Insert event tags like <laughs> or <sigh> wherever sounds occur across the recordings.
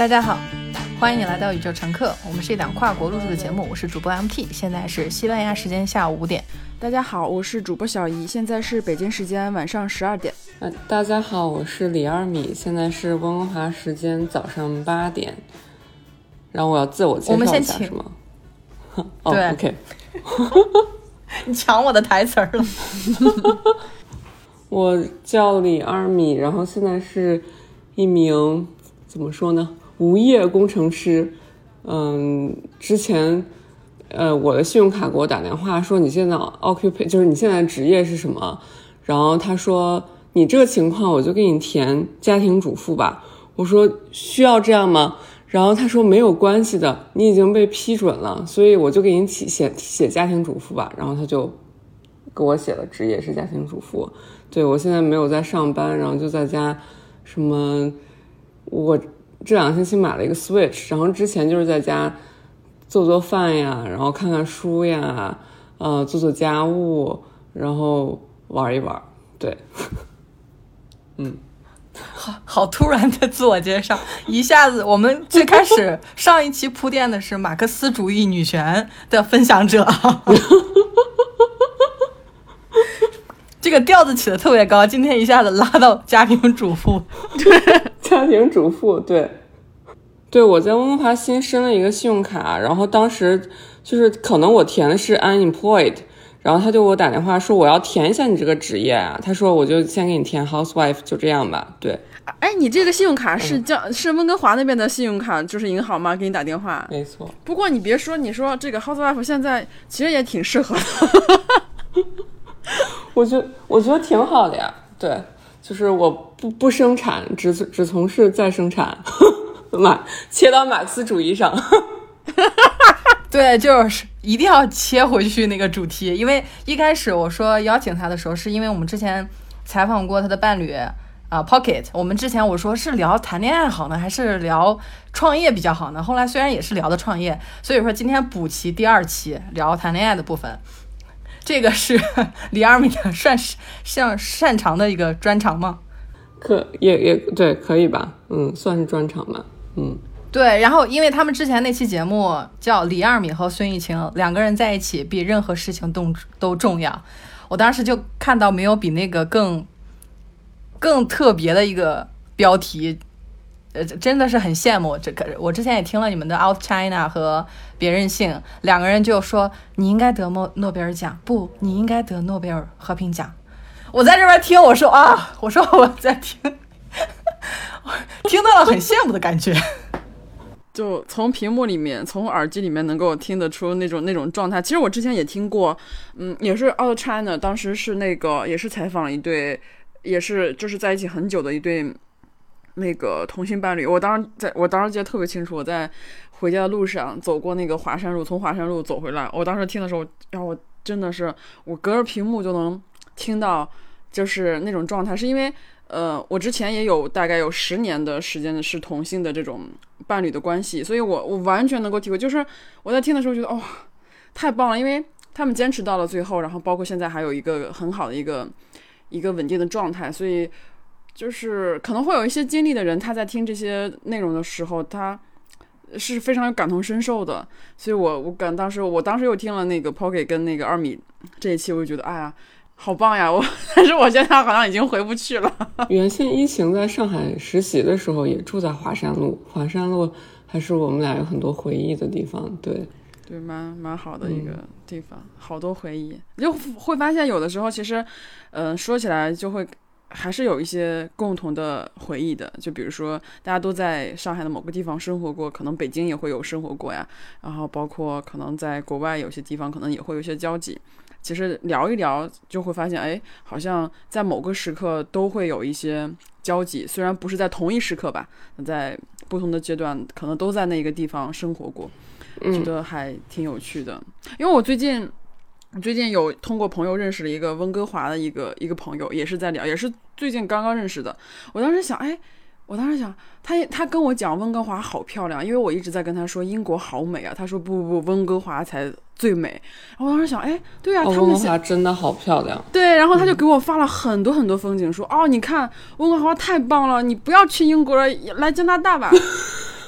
大家好，欢迎你来到宇宙乘客。我们是一档跨国录制的节目，我是主播 MT，现在是西班牙时间下午五点。大家好，我是主播小姨，现在是北京时间晚上十二点。呃，大家好，我是李二米，现在是温哥华时间早上八点。然后我要自我介绍一下，是吗？<laughs> 哦，OK。<laughs> 你抢我的台词儿了。<laughs> 我叫李二米，然后现在是一名怎么说呢？无业工程师。嗯，之前。呃，我的信用卡给我打电话说你现在 occupy 就是你现在职业是什么？然后他说你这个情况我就给你填家庭主妇吧。我说需要这样吗？然后他说没有关系的，你已经被批准了，所以我就给你起写写家庭主妇吧。然后他就给我写了职业是家庭主妇。对我现在没有在上班，然后就在家什么我这两个星期买了一个 Switch，然后之前就是在家。做做饭呀，然后看看书呀，呃，做做家务，然后玩一玩，对，<laughs> 嗯，好好突然的自我介绍，一下子我们最开始 <laughs> 上一期铺垫的是马克思主义女权的分享者，这个调子起的特别高，今天一下子拉到家庭主妇，<laughs> 对，家庭主妇，对。对，我在温哥华新申了一个信用卡，然后当时就是可能我填的是 unemployed，然后他就给我打电话说我要填一下你这个职业啊，他说我就先给你填 housewife，就这样吧。对，哎，你这个信用卡是叫是温哥华那边的信用卡，就是银行吗？给你打电话？没错。不过你别说，你说这个 housewife 现在其实也挺适合的，我觉我觉得挺好的呀。对，就是我不不生产，只只从事再生产。马切到马克思主义上，<laughs> 对，就是一定要切回去那个主题。因为一开始我说邀请他的时候，是因为我们之前采访过他的伴侣啊，Pocket。我们之前我说是聊谈恋爱好呢，还是聊创业比较好呢？后来虽然也是聊的创业，所以说今天补齐第二期聊谈恋爱的部分。这个是 <laughs> 李二米的算是像擅长的一个专长吗？可也也对，可以吧？嗯，算是专长吧。嗯，对，然后因为他们之前那期节目叫李二米和孙艺清两个人在一起比任何事情都都重要，我当时就看到没有比那个更更特别的一个标题，呃，真的是很羡慕这个。我之前也听了你们的 Out China 和别任性，两个人就说你应该得诺诺贝尔奖，不，你应该得诺贝尔和平奖。我在这边听，我说啊，我说我在听。<laughs> 听到了很羡慕的感觉，<laughs> 就从屏幕里面、从耳机里面能够听得出那种那种状态。其实我之前也听过，嗯，也是 Out China，当时是那个也是采访了一对，也是就是在一起很久的一对那个同性伴侣。我当时在我当时记得特别清楚，我在回家的路上走过那个华山路，从华山路走回来，我当时听的时候，然后我真的是我隔着屏幕就能听到，就是那种状态，是因为。呃，我之前也有大概有十年的时间是同性的这种伴侣的关系，所以我我完全能够体会，就是我在听的时候觉得哦，太棒了，因为他们坚持到了最后，然后包括现在还有一个很好的一个一个稳定的状态，所以就是可能会有一些经历的人，他在听这些内容的时候，他是非常有感同身受的，所以我我感当时我当时又听了那个 Pocket 跟那个二米这一期，我就觉得哎呀。好棒呀！我 <laughs> 但是我现在好像已经回不去了。<laughs> 原先一晴在上海实习的时候也住在华山路，华山路还是我们俩有很多回忆的地方。对，对，蛮蛮好的一个地方，好多回忆。就会发现有的时候其实，嗯，说起来就会还是有一些共同的回忆的。就比如说大家都在上海的某个地方生活过，可能北京也会有生活过呀。然后包括可能在国外有些地方可能也会有一些交集。其实聊一聊就会发现，哎，好像在某个时刻都会有一些交集，虽然不是在同一时刻吧，在不同的阶段可能都在那个地方生活过，觉得还挺有趣的。因为我最近，最近有通过朋友认识了一个温哥华的一个一个朋友，也是在聊，也是最近刚刚认识的。我当时想，哎。我当时想，他他跟我讲温哥华好漂亮，因为我一直在跟他说英国好美啊。他说不不不，温哥华才最美。然后我当时想，哎，对啊，他们温哥华真的好漂亮。对，然后他就给我发了很多很多风景，说哦，你看温哥华太棒了，你不要去英国了，来加拿大吧。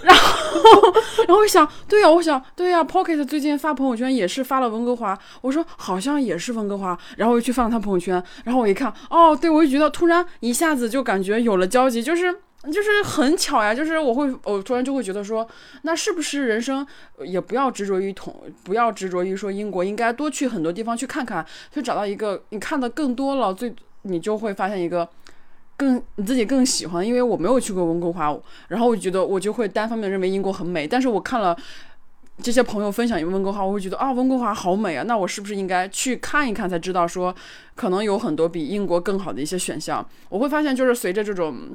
然后，然后我想，对呀，我想，对呀，Pocket 最近发朋友圈也是发了温哥华，我说好像也是温哥华，然后我就去翻了他朋友圈，然后我一看，哦，对，我就觉得突然一下子就感觉有了交集，就是就是很巧呀，就是我会，我突然就会觉得说，那是不是人生也不要执着于同，不要执着于说英国，应该多去很多地方去看看，去找到一个你看的更多了，最你就会发现一个。更你自己更喜欢，因为我没有去过温哥华，然后我觉得我就会单方面认为英国很美。但是我看了这些朋友分享温哥华，我会觉得啊，温哥华好美啊，那我是不是应该去看一看，才知道说可能有很多比英国更好的一些选项？我会发现，就是随着这种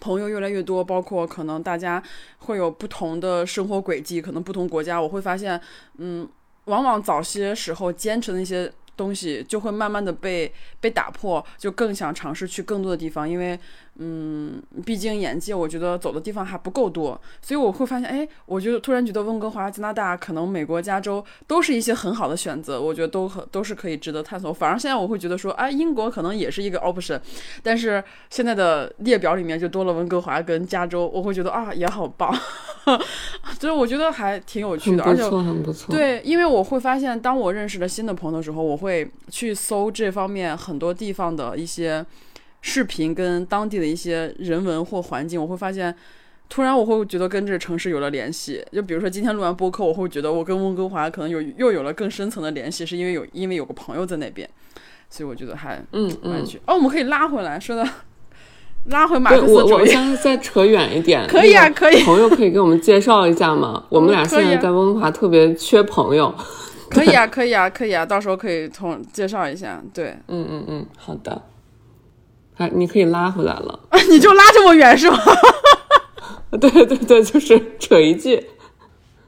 朋友越来越多，包括可能大家会有不同的生活轨迹，可能不同国家，我会发现，嗯，往往早些时候坚持的那些。东西就会慢慢的被被打破，就更想尝试去更多的地方，因为。嗯，毕竟眼界，我觉得走的地方还不够多，所以我会发现，哎，我就突然觉得温哥华、加拿大，可能美国加州都是一些很好的选择，我觉得都很都是可以值得探索。反而现在我会觉得说，哎，英国可能也是一个 option，但是现在的列表里面就多了温哥华跟加州，我会觉得啊，也好棒，<laughs> 所以我觉得还挺有趣的，而且很不错。对，因为我会发现，当我认识了新的朋友的时候，我会去搜这方面很多地方的一些。视频跟当地的一些人文或环境，我会发现，突然我会觉得跟这个城市有了联系。就比如说今天录完播客，我会觉得我跟温哥华可能有又有了更深层的联系，是因为有因为有个朋友在那边，所以我觉得还嗯嗯。哦，我们可以拉回来说的，拉回马克思主义。我我先再扯远一点，可以啊，可以。朋友可以给我们介绍一下吗？<laughs> 我们俩现在在温哥华特别缺朋友。可以啊，可以啊，可以啊，到时候可以从介绍一下。对，嗯嗯嗯，好的。哎，你可以拉回来了，<laughs> 你就拉这么远是吗？<laughs> 对对对，就是扯一句，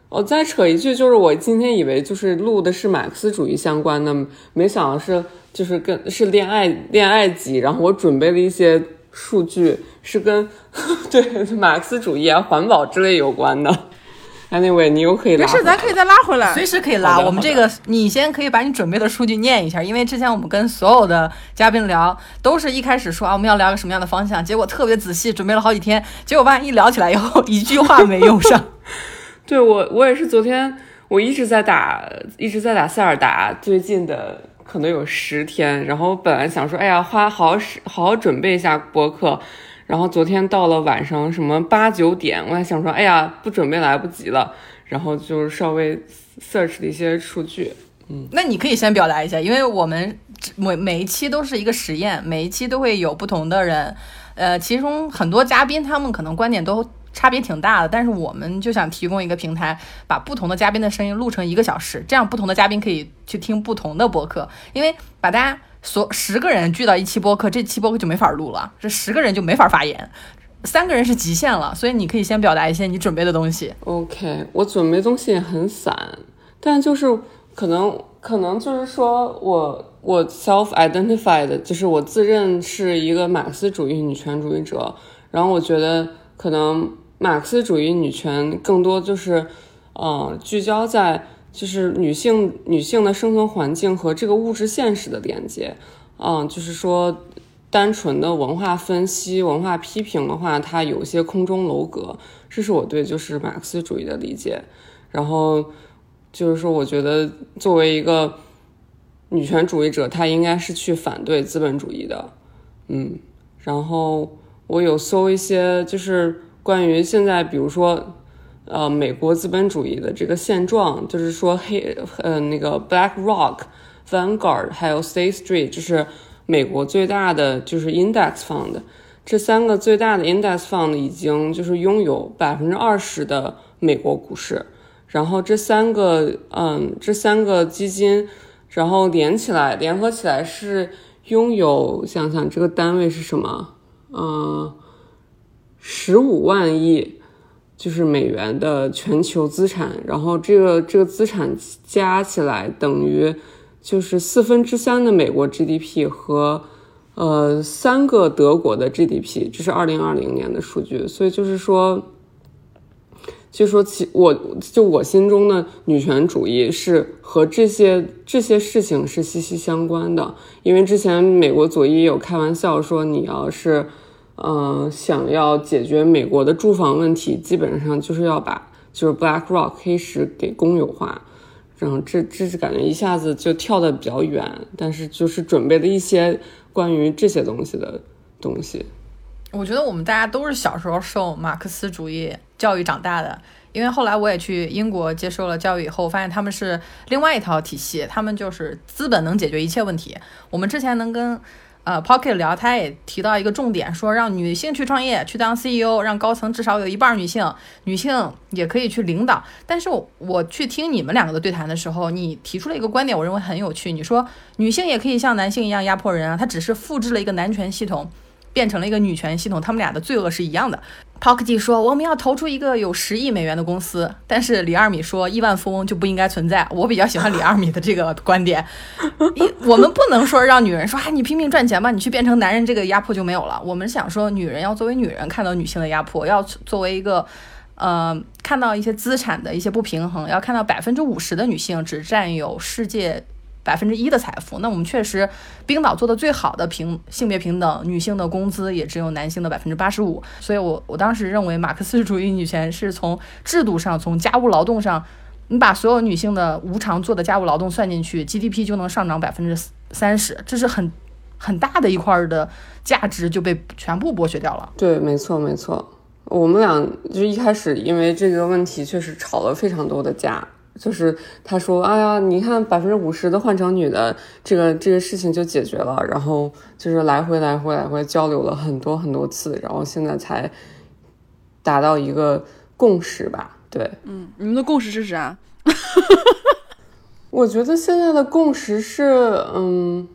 我再扯一句，就是我今天以为就是录的是马克思主义相关的，没想到是就是跟是恋爱恋爱集，然后我准备了一些数据是跟 <laughs> 对马克思主义啊、环保之类有关的。Anyway，你又可以没事，咱可以再拉回来，随时可以拉。我们这个，你先可以把你准备的数据念一下，因为之前我们跟所有的嘉宾聊，都是一开始说啊我们要聊个什么样的方向，结果特别仔细，准备了好几天，结果发现一聊起来以后 <laughs> 一句话没用上。<laughs> 对我，我也是昨天，我一直在打，一直在打塞尔达，最近的可能有十天，然后本来想说，哎呀，花好好好好准备一下播客。然后昨天到了晚上什么八九点，我还想说，哎呀，不准备来不及了。然后就是稍微 search 了一些数据，嗯，那你可以先表达一下，因为我们每每一期都是一个实验，每一期都会有不同的人，呃，其中很多嘉宾他们可能观点都差别挺大的，但是我们就想提供一个平台，把不同的嘉宾的声音录成一个小时，这样不同的嘉宾可以去听不同的播客，因为把大家。所十个人聚到一期播客，这期播客就没法录了。这十个人就没法发言，三个人是极限了。所以你可以先表达一些你准备的东西。OK，我准备东西也很散，但就是可能可能就是说我我 self identified，就是我自认是一个马克思主义女权主义者。然后我觉得可能马克思主义女权更多就是，呃，聚焦在。就是女性女性的生存环境和这个物质现实的连接，嗯，就是说，单纯的文化分析、文化批评的话，它有一些空中楼阁。这是我对就是马克思主义的理解。然后就是说，我觉得作为一个女权主义者，她应该是去反对资本主义的。嗯，然后我有搜一些，就是关于现在，比如说。呃，美国资本主义的这个现状，就是说黑呃那个 Black Rock、Vanguard 还有 State Street，就是美国最大的就是 Index Fund，这三个最大的 Index Fund 已经就是拥有百分之二十的美国股市，然后这三个嗯这三个基金，然后连起来联合起来是拥有想想这个单位是什么？嗯，十五万亿。就是美元的全球资产，然后这个这个资产加起来等于就是四分之三的美国 GDP 和呃三个德国的 GDP，这是二零二零年的数据。所以就是说，就说其我就我心中的女权主义是和这些这些事情是息息相关的。因为之前美国左翼有开玩笑说，你要是嗯、想要解决美国的住房问题，基本上就是要把就是 BlackRock 黑石给公有化。然后这这是感觉一下子就跳得比较远，但是就是准备了一些关于这些东西的东西。我觉得我们大家都是小时候受马克思主义教育长大的，因为后来我也去英国接受了教育以后，发现他们是另外一套体系，他们就是资本能解决一切问题。我们之前能跟呃 Pocket 聊，他也提到一个重点，说让女性去创业，去当 CEO，让高层至少有一半女性，女性也可以去领导。但是我去听你们两个的对谈的时候，你提出了一个观点，我认为很有趣。你说女性也可以像男性一样压迫人啊，她只是复制了一个男权系统。变成了一个女权系统，他们俩的罪恶是一样的。Pocket 说我们要投出一个有十亿美元的公司，但是李二米说亿万富翁就不应该存在。我比较喜欢李二米的这个观点，<laughs> 一我们不能说让女人说啊你拼命赚钱吧，你去变成男人，这个压迫就没有了。我们想说女人要作为女人看到女性的压迫，要作为一个呃看到一些资产的一些不平衡，要看到百分之五十的女性只占有世界。百分之一的财富，那我们确实冰岛做的最好的平性别平等，女性的工资也只有男性的百分之八十五。所以我我当时认为马克思主义女权是从制度上，从家务劳动上，你把所有女性的无偿做的家务劳动算进去，GDP 就能上涨百分之三十，这是很很大的一块的价值就被全部剥削掉了。对，没错没错，我们俩就一开始因为这个问题确实吵了非常多的架。就是他说：“哎呀，你看百分之五十的换成女的，这个这个事情就解决了。”然后就是来回来回来回交流了很多很多次，然后现在才达到一个共识吧？对，嗯，你们的共识是啥？<laughs> 我觉得现在的共识是，嗯，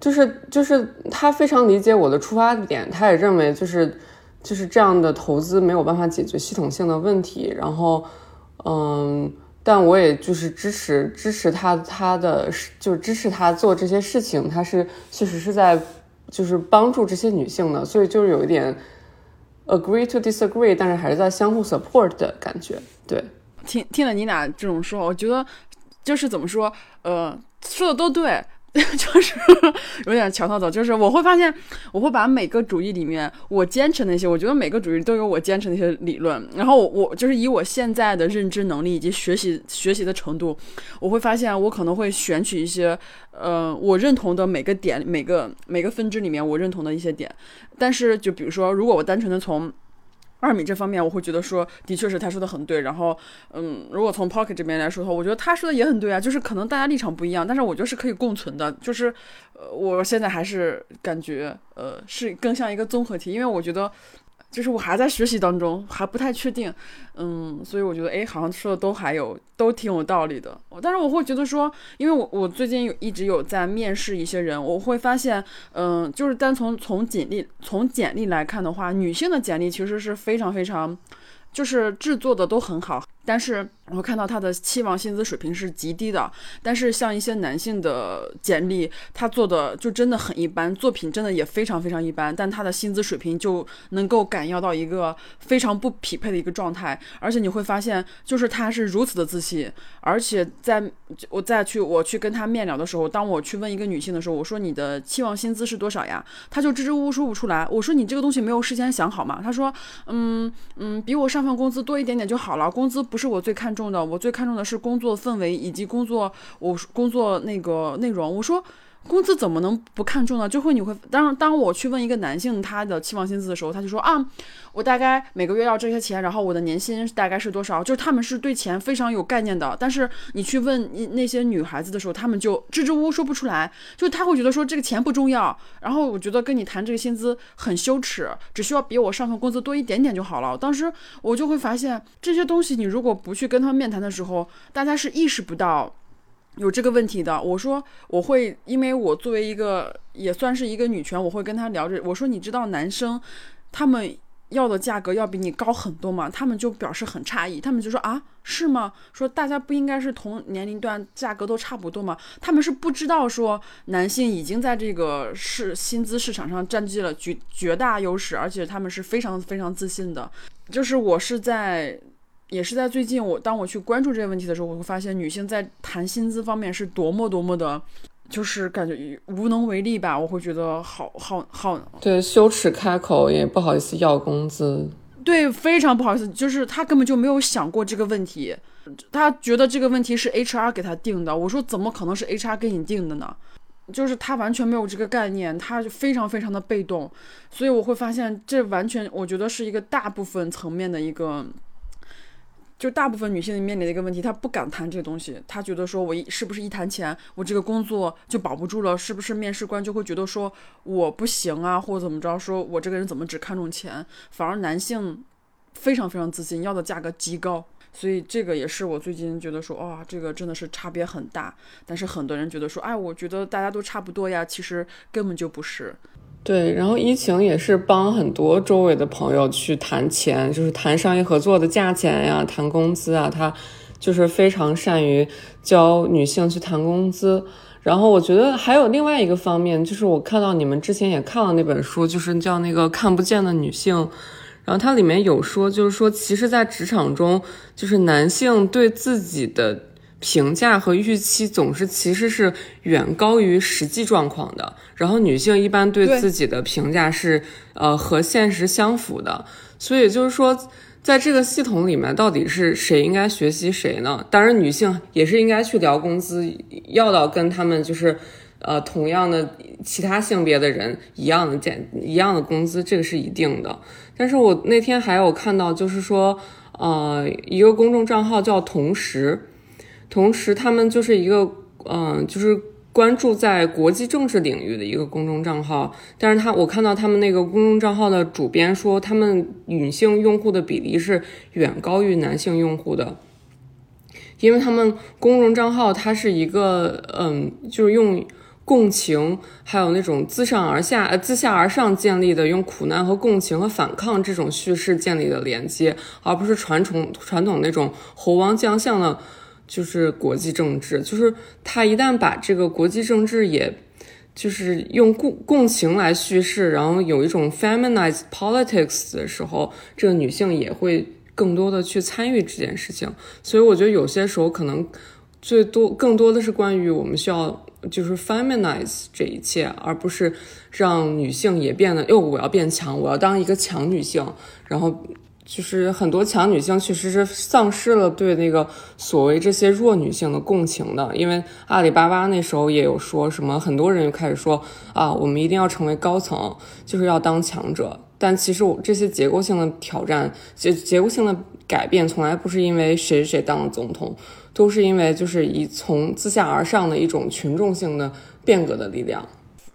就是就是他非常理解我的出发点，他也认为就是就是这样的投资没有办法解决系统性的问题，然后，嗯。但我也就是支持支持他他的就是支持他做这些事情，他是确实是在就是帮助这些女性的，所以就是有一点 agree to disagree，但是还是在相互 support 的感觉。对，听听了你俩这种说，我觉得就是怎么说，呃，说的都对。<laughs> 就是有点强套走，就是我会发现，我会把每个主义里面我坚持那些，我觉得每个主义都有我坚持那些理论，然后我就是以我现在的认知能力以及学习学习的程度，我会发现我可能会选取一些，呃，我认同的每个点，每个每个分支里面我认同的一些点，但是就比如说，如果我单纯的从二米这方面，我会觉得说，的确是他说的很对。然后，嗯，如果从 Pocket 这边来说的话，我觉得他说的也很对啊。就是可能大家立场不一样，但是我觉得是可以共存的。就是，呃，我现在还是感觉，呃，是更像一个综合体，因为我觉得。就是我还在学习当中，还不太确定，嗯，所以我觉得，哎，好像说的都还有，都挺有道理的。但是我会觉得说，因为我我最近有一直有在面试一些人，我会发现，嗯，就是单从从简历从简历来看的话，女性的简历其实是非常非常，就是制作的都很好，但是。我会看到他的期望薪资水平是极低的，但是像一些男性的简历，他做的就真的很一般，作品真的也非常非常一般，但他的薪资水平就能够感要到一个非常不匹配的一个状态。而且你会发现，就是他是如此的自信，而且在我再去我去跟他面聊的时候，当我去问一个女性的时候，我说你的期望薪资是多少呀？他就支支吾吾说不出来。我说你这个东西没有事先想好吗？他说，嗯嗯，比我上份工资多一点点就好了，工资不不是我最看。重的，我最看重的是工作氛围以及工作，我工作那个内容。我说。工资怎么能不看重呢？就会你会当当我去问一个男性他的期望薪资的时候，他就说啊，我大概每个月要这些钱，然后我的年薪大概是多少？就是他们是对钱非常有概念的。但是你去问那些女孩子的时候，他们就支支吾吾说不出来，就他会觉得说这个钱不重要。然后我觉得跟你谈这个薪资很羞耻，只需要比我上份工资多一点点就好了。当时我就会发现这些东西，你如果不去跟他们面谈的时候，大家是意识不到。有这个问题的，我说我会，因为我作为一个也算是一个女权，我会跟他聊着。我说你知道男生他们要的价格要比你高很多吗？他们就表示很诧异，他们就说啊是吗？说大家不应该是同年龄段价格都差不多吗？他们是不知道说男性已经在这个市薪资市场上占据了绝绝大优势，而且他们是非常非常自信的。就是我是在。也是在最近，我当我去关注这个问题的时候，我会发现女性在谈薪资方面是多么多么的就是感觉无能为力吧。我会觉得好好好，对，羞耻开口，也不好意思要工资。对，非常不好意思，就是他根本就没有想过这个问题，他觉得这个问题是 HR 给他定的。我说怎么可能是 HR 给你定的呢？就是他完全没有这个概念，他非常非常的被动，所以我会发现这完全我觉得是一个大部分层面的一个。就大部分女性面临的一个问题，她不敢谈这个东西，她觉得说，我一是不是一谈钱，我这个工作就保不住了？是不是面试官就会觉得说我不行啊，或者怎么着？说我这个人怎么只看重钱？反而男性非常非常自信，要的价格极高，所以这个也是我最近觉得说，哇，这个真的是差别很大。但是很多人觉得说，哎，我觉得大家都差不多呀，其实根本就不是。对，然后疫情也是帮很多周围的朋友去谈钱，就是谈商业合作的价钱呀，谈工资啊，他就是非常善于教女性去谈工资。然后我觉得还有另外一个方面，就是我看到你们之前也看了那本书，就是叫那个看不见的女性，然后它里面有说，就是说其实，在职场中，就是男性对自己的。评价和预期总是其实是远高于实际状况的，然后女性一般对自己的评价是呃和现实相符的，所以就是说，在这个系统里面，到底是谁应该学习谁呢？当然，女性也是应该去聊工资，要到跟他们就是呃同样的其他性别的人一样的减一样的工资，这个是一定的。但是我那天还有看到，就是说呃一个公众账号叫同时。同时，他们就是一个，嗯，就是关注在国际政治领域的一个公众账号。但是他，我看到他们那个公众账号的主编说，他们女性用户的比例是远高于男性用户的，因为他们公众账号它是一个，嗯，就是用共情，还有那种自上而下、呃自下而上建立的，用苦难和共情和反抗这种叙事建立的连接，而不是传统传统那种猴王将相的。就是国际政治，就是他一旦把这个国际政治，也就是用共共情来叙事，然后有一种 feminize politics 的时候，这个女性也会更多的去参与这件事情。所以我觉得有些时候可能最多更多的是关于我们需要就是 feminize 这一切，而不是让女性也变得哟，我要变强，我要当一个强女性，然后。就是很多强女性确实是丧失了对那个所谓这些弱女性的共情的，因为阿里巴巴那时候也有说什么，很多人就开始说啊，我们一定要成为高层，就是要当强者。但其实我这些结构性的挑战、结结构性的改变，从来不是因为谁谁当了总统，都是因为就是以从自下而上的一种群众性的变革的力量。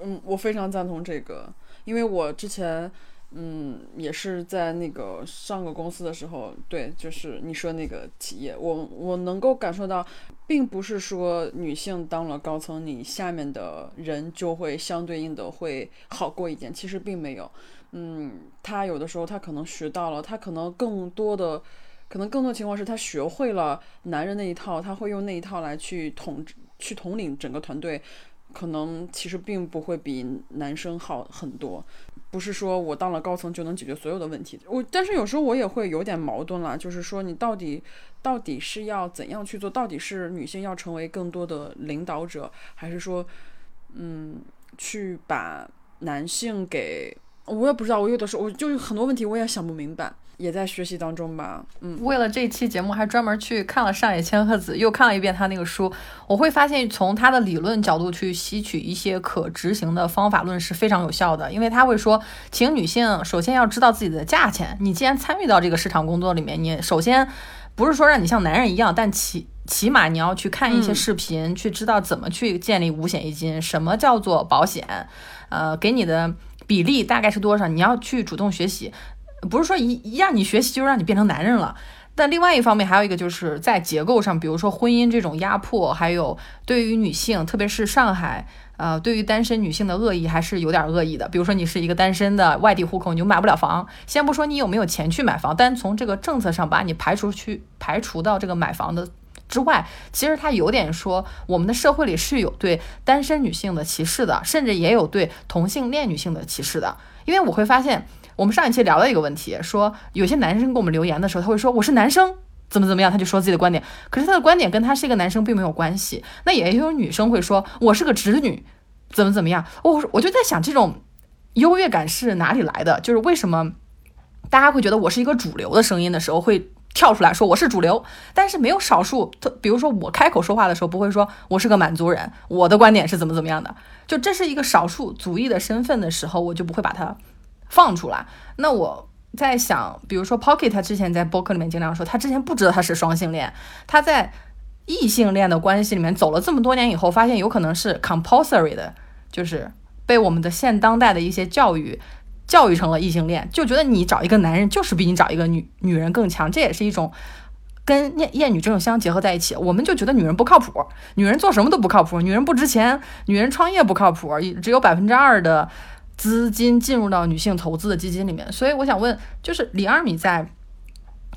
嗯，我非常赞同这个，因为我之前。嗯，也是在那个上个公司的时候，对，就是你说那个企业，我我能够感受到，并不是说女性当了高层，你下面的人就会相对应的会好过一点，其实并没有。嗯，他有的时候他可能学到了，他可能更多的，可能更多情况是他学会了男人那一套，他会用那一套来去统治、去统领整个团队，可能其实并不会比男生好很多。不是说我当了高层就能解决所有的问题，我但是有时候我也会有点矛盾了，就是说你到底到底是要怎样去做？到底是女性要成为更多的领导者，还是说，嗯，去把男性给？我也不知道，我有的时候我就很多问题我也想不明白。也在学习当中吧，嗯，为了这期节目还专门去看了上野千鹤子，又看了一遍他那个书。我会发现，从他的理论角度去吸取一些可执行的方法论是非常有效的，因为他会说，请女性首先要知道自己的价钱。你既然参与到这个市场工作里面，你首先不是说让你像男人一样，但起起码你要去看一些视频，去知道怎么去建立五险一金，什么叫做保险，呃，给你的比例大概是多少，你要去主动学习。不是说一一让你学习就让你变成男人了，但另外一方面还有一个就是在结构上，比如说婚姻这种压迫，还有对于女性，特别是上海，呃，对于单身女性的恶意还是有点恶意的。比如说你是一个单身的外地户口，你就买不了房。先不说你有没有钱去买房，单从这个政策上把你排除去排除到这个买房的之外，其实它有点说我们的社会里是有对单身女性的歧视的，甚至也有对同性恋女性的歧视的。因为我会发现。我们上一期聊了一个问题，说有些男生给我们留言的时候，他会说我是男生，怎么怎么样，他就说自己的观点。可是他的观点跟他是一个男生并没有关系。那也有女生会说，我是个直女，怎么怎么样。我我就在想，这种优越感是哪里来的？就是为什么大家会觉得我是一个主流的声音的时候会？跳出来说我是主流，但是没有少数。特比如说我开口说话的时候，不会说我是个满族人，我的观点是怎么怎么样的。就这是一个少数族裔的身份的时候，我就不会把它放出来。那我在想，比如说 Pocket，他之前在播客里面经常说，他之前不知道他是双性恋，他在异性恋的关系里面走了这么多年以后，发现有可能是 compulsory 的，就是被我们的现当代的一些教育。教育成了异性恋，就觉得你找一个男人就是比你找一个女女人更强，这也是一种跟厌厌女这种相结合在一起。我们就觉得女人不靠谱，女人做什么都不靠谱，女人不值钱，女人创业不靠谱，只有百分之二的资金进入到女性投资的基金里面。所以我想问，就是李二米在。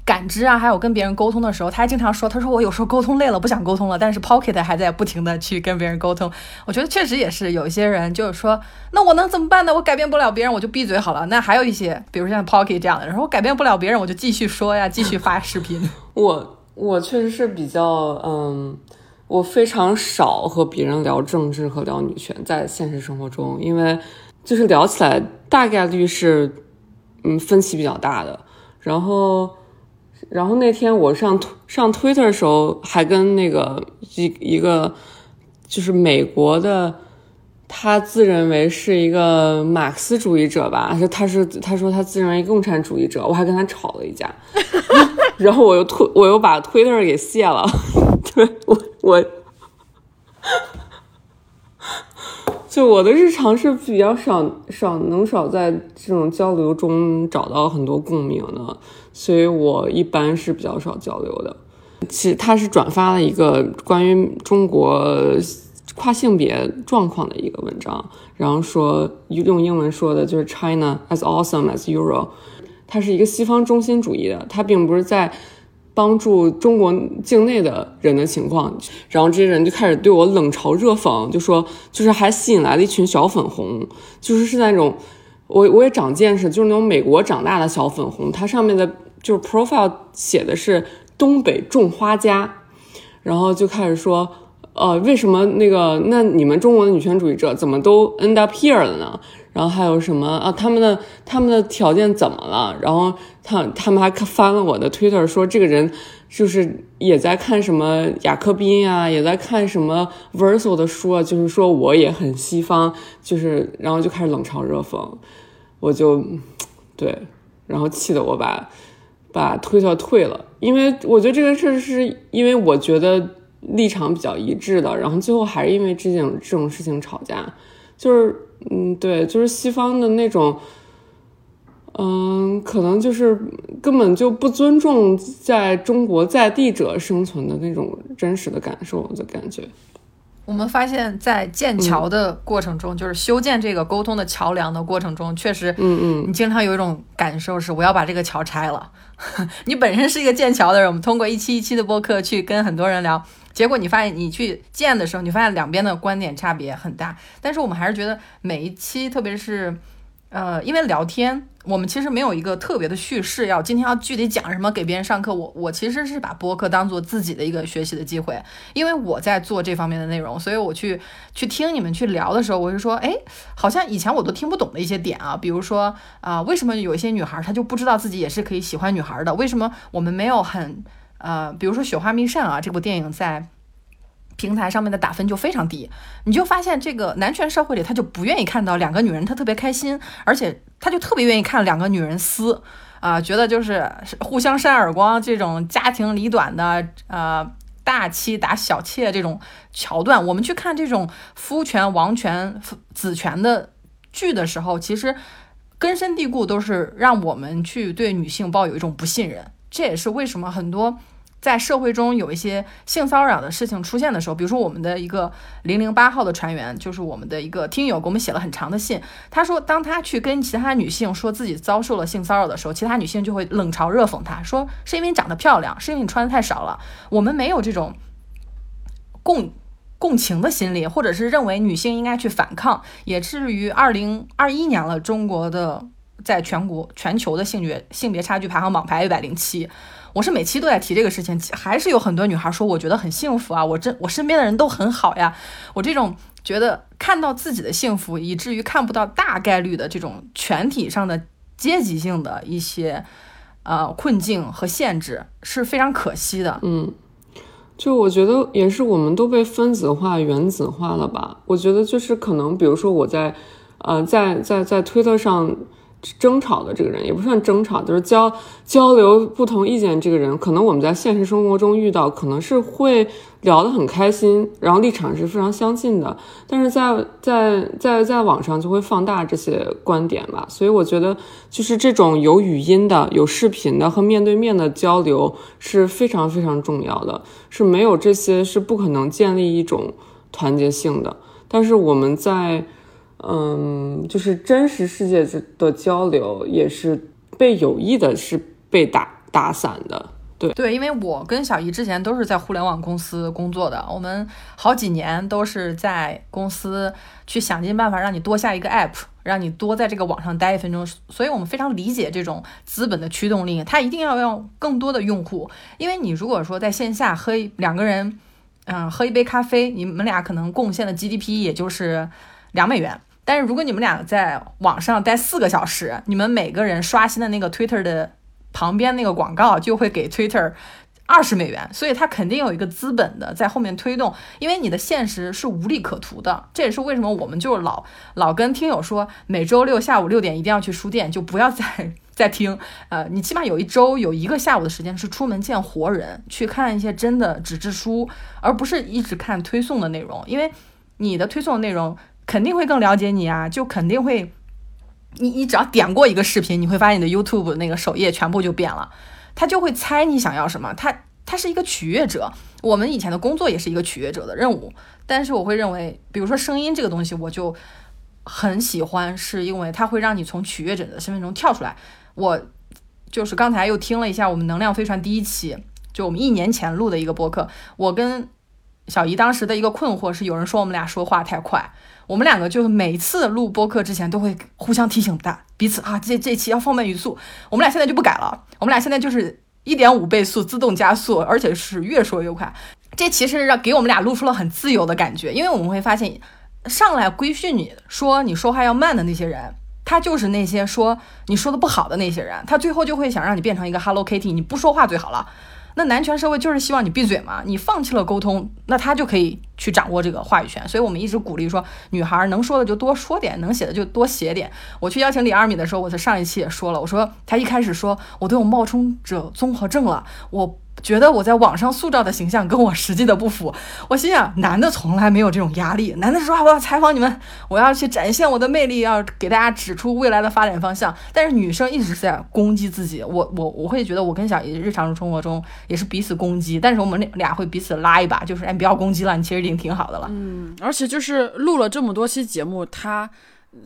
感知啊，还有跟别人沟通的时候，他还经常说：“他说我有时候沟通累了，不想沟通了。”但是 Pocket 还在不停的去跟别人沟通。我觉得确实也是有一些人就是说：“那我能怎么办呢？我改变不了别人，我就闭嘴好了。”那还有一些，比如像 Pocket 这样的人，我改变不了别人，我就继续说呀，继续 <laughs> 发视频。我我确实是比较嗯，我非常少和别人聊政治和聊女权，在现实生活中，因为就是聊起来大概率是嗯分歧比较大的，然后。然后那天我上推上 Twitter 的时候，还跟那个一一个就是美国的，他自认为是一个马克思主义者吧，就他是他说他自认为共产主义者，我还跟他吵了一架，<laughs> 然后我又推我又把 Twitter 给卸了，<laughs> 对我我，就我的日常是比较少少能少在这种交流中找到很多共鸣的。所以我一般是比较少交流的。其实他是转发了一个关于中国跨性别状况的一个文章，然后说用英文说的就是 China as awesome as Euro。它是一个西方中心主义的，它并不是在帮助中国境内的人的情况。然后这些人就开始对我冷嘲热讽，就说就是还吸引来了一群小粉红，就是是那种我我也长见识，就是那种美国长大的小粉红，它上面的。就是 profile 写的是东北种花家，然后就开始说，呃，为什么那个那你们中国的女权主义者怎么都 end up here 了呢？然后还有什么啊？他们的他们的条件怎么了？然后他他们还翻了我的 Twitter，说这个人就是也在看什么雅克宾啊，也在看什么 Verso 的书啊，就是说我也很西方，就是然后就开始冷嘲热讽，我就对，然后气得我把。把推特退了，因为我觉得这个事是因为我觉得立场比较一致的，然后最后还是因为这件这种事情吵架，就是嗯，对，就是西方的那种，嗯，可能就是根本就不尊重在中国在地者生存的那种真实的感受的感觉。我们发现，在建桥的过程中，就是修建这个沟通的桥梁的过程中，确实，嗯嗯，你经常有一种感受是，我要把这个桥拆了。<laughs> 你本身是一个建桥的人，我们通过一期一期的播客去跟很多人聊，结果你发现你去见的时候，你发现两边的观点差别很大。但是我们还是觉得每一期，特别是。呃，因为聊天，我们其实没有一个特别的叙事，要今天要具体讲什么给别人上课。我 <laughs> 我其实是把播客当做自己的一个学习的机会，因为我在做这方面的内容，所以我去去听你们去聊的时候，我就说，哎，好像以前我都听不懂的一些点啊，比如说啊，为什么有一些女孩她就不知道自己也是可以喜欢女孩的？为什么我们没有很呃，比如说《雪花秘扇》啊这部电影在。平台上面的打分就非常低，你就发现这个男权社会里，他就不愿意看到两个女人他特别开心，而且他就特别愿意看两个女人撕啊，觉得就是互相扇耳光这种家庭里短的呃大妻打小妾这种桥段。我们去看这种夫权、王权、子权的剧的时候，其实根深蒂固都是让我们去对女性抱有一种不信任。这也是为什么很多。在社会中有一些性骚扰的事情出现的时候，比如说我们的一个零零八号的船员，就是我们的一个听友给我们写了很长的信。他说，当他去跟其他女性说自己遭受了性骚扰的时候，其他女性就会冷嘲热讽他，说是因为你长得漂亮，是因为你穿的太少了。我们没有这种共共情的心理，或者是认为女性应该去反抗。也至于二零二一年了，中国的在全国全球的性别性别差距排行榜排一百零七。我是每期都在提这个事情，还是有很多女孩说我觉得很幸福啊，我真我身边的人都很好呀。我这种觉得看到自己的幸福，以至于看不到大概率的这种全体上的阶级性的一些呃困境和限制，是非常可惜的。嗯。就我觉得也是，我们都被分子化、原子化了吧？我觉得就是可能，比如说我在，呃，在在在推特上。争吵的这个人也不算争吵，就是交交流不同意见。这个人可能我们在现实生活中遇到，可能是会聊得很开心，然后立场是非常相近的。但是在在在在网上就会放大这些观点吧。所以我觉得，就是这种有语音的、有视频的和面对面的交流是非常非常重要的。是没有这些是不可能建立一种团结性的。但是我们在。嗯，就是真实世界的交流也是被有意的，是被打打散的。对对，因为我跟小姨之前都是在互联网公司工作的，我们好几年都是在公司去想尽办法让你多下一个 app，让你多在这个网上待一分钟。所以我们非常理解这种资本的驱动力，它一定要要更多的用户。因为你如果说在线下喝两个人，嗯，喝一杯咖啡，你们俩可能贡献的 GDP 也就是两美元。但是如果你们俩在网上待四个小时，你们每个人刷新的那个 Twitter 的旁边那个广告就会给 Twitter 二十美元，所以它肯定有一个资本的在后面推动，因为你的现实是无利可图的。这也是为什么我们就老老跟听友说，每周六下午六点一定要去书店，就不要再 <laughs> 再听。呃，你起码有一周有一个下午的时间是出门见活人，去看一些真的纸质书，而不是一直看推送的内容，因为你的推送内容。肯定会更了解你啊，就肯定会，你你只要点过一个视频，你会发现你的 YouTube 那个首页全部就变了，他就会猜你想要什么，他他是一个取悦者，我们以前的工作也是一个取悦者的任务，但是我会认为，比如说声音这个东西，我就很喜欢，是因为它会让你从取悦者的身份中跳出来。我就是刚才又听了一下我们能量飞船第一期，就我们一年前录的一个播客，我跟小姨当时的一个困惑是，有人说我们俩说话太快。我们两个就是每次录播客之前都会互相提醒大彼此啊，这这期要放慢语速。我们俩现在就不改了，我们俩现在就是一点五倍速自动加速，而且是越说越快。这其实让给我们俩录出了很自由的感觉，因为我们会发现，上来规训你说你说话要慢的那些人，他就是那些说你说的不好的那些人，他最后就会想让你变成一个 Hello Kitty，你不说话最好了。那男权社会就是希望你闭嘴嘛，你放弃了沟通，那他就可以去掌握这个话语权。所以我们一直鼓励说，女孩能说的就多说点，能写的就多写点。我去邀请李二米的时候，我在上一期也说了，我说他一开始说我都有冒充者综合症了，我。觉得我在网上塑造的形象跟我实际的不符，<laughs> 我心想，男的从来没有这种压力，男的说我要采访你们，我要去展现我的魅力，要给大家指出未来的发展方向。但是女生一直在攻击自己，我我我会觉得我跟小姨日常生活中也是彼此攻击，但是我们俩会彼此拉一把，就是哎不要攻击了，你其实已经挺好的了。嗯，而且就是录了这么多期节目，他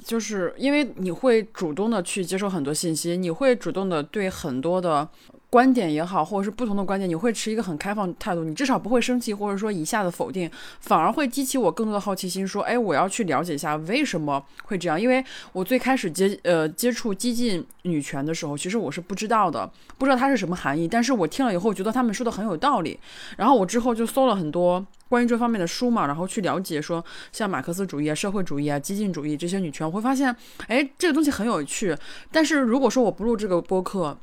就是因为你会主动的去接受很多信息，你会主动的对很多的。观点也好，或者是不同的观点，你会持一个很开放态度，你至少不会生气，或者说一下子否定，反而会激起我更多的好奇心，说，哎，我要去了解一下为什么会这样，因为我最开始接呃接触激进女权的时候，其实我是不知道的，不知道它是什么含义，但是我听了以后觉得他们说的很有道理，然后我之后就搜了很多关于这方面的书嘛，然后去了解说像马克思主义啊、社会主义啊、激进主义这些女权，我会发现，哎，这个东西很有趣，但是如果说我不录这个播客。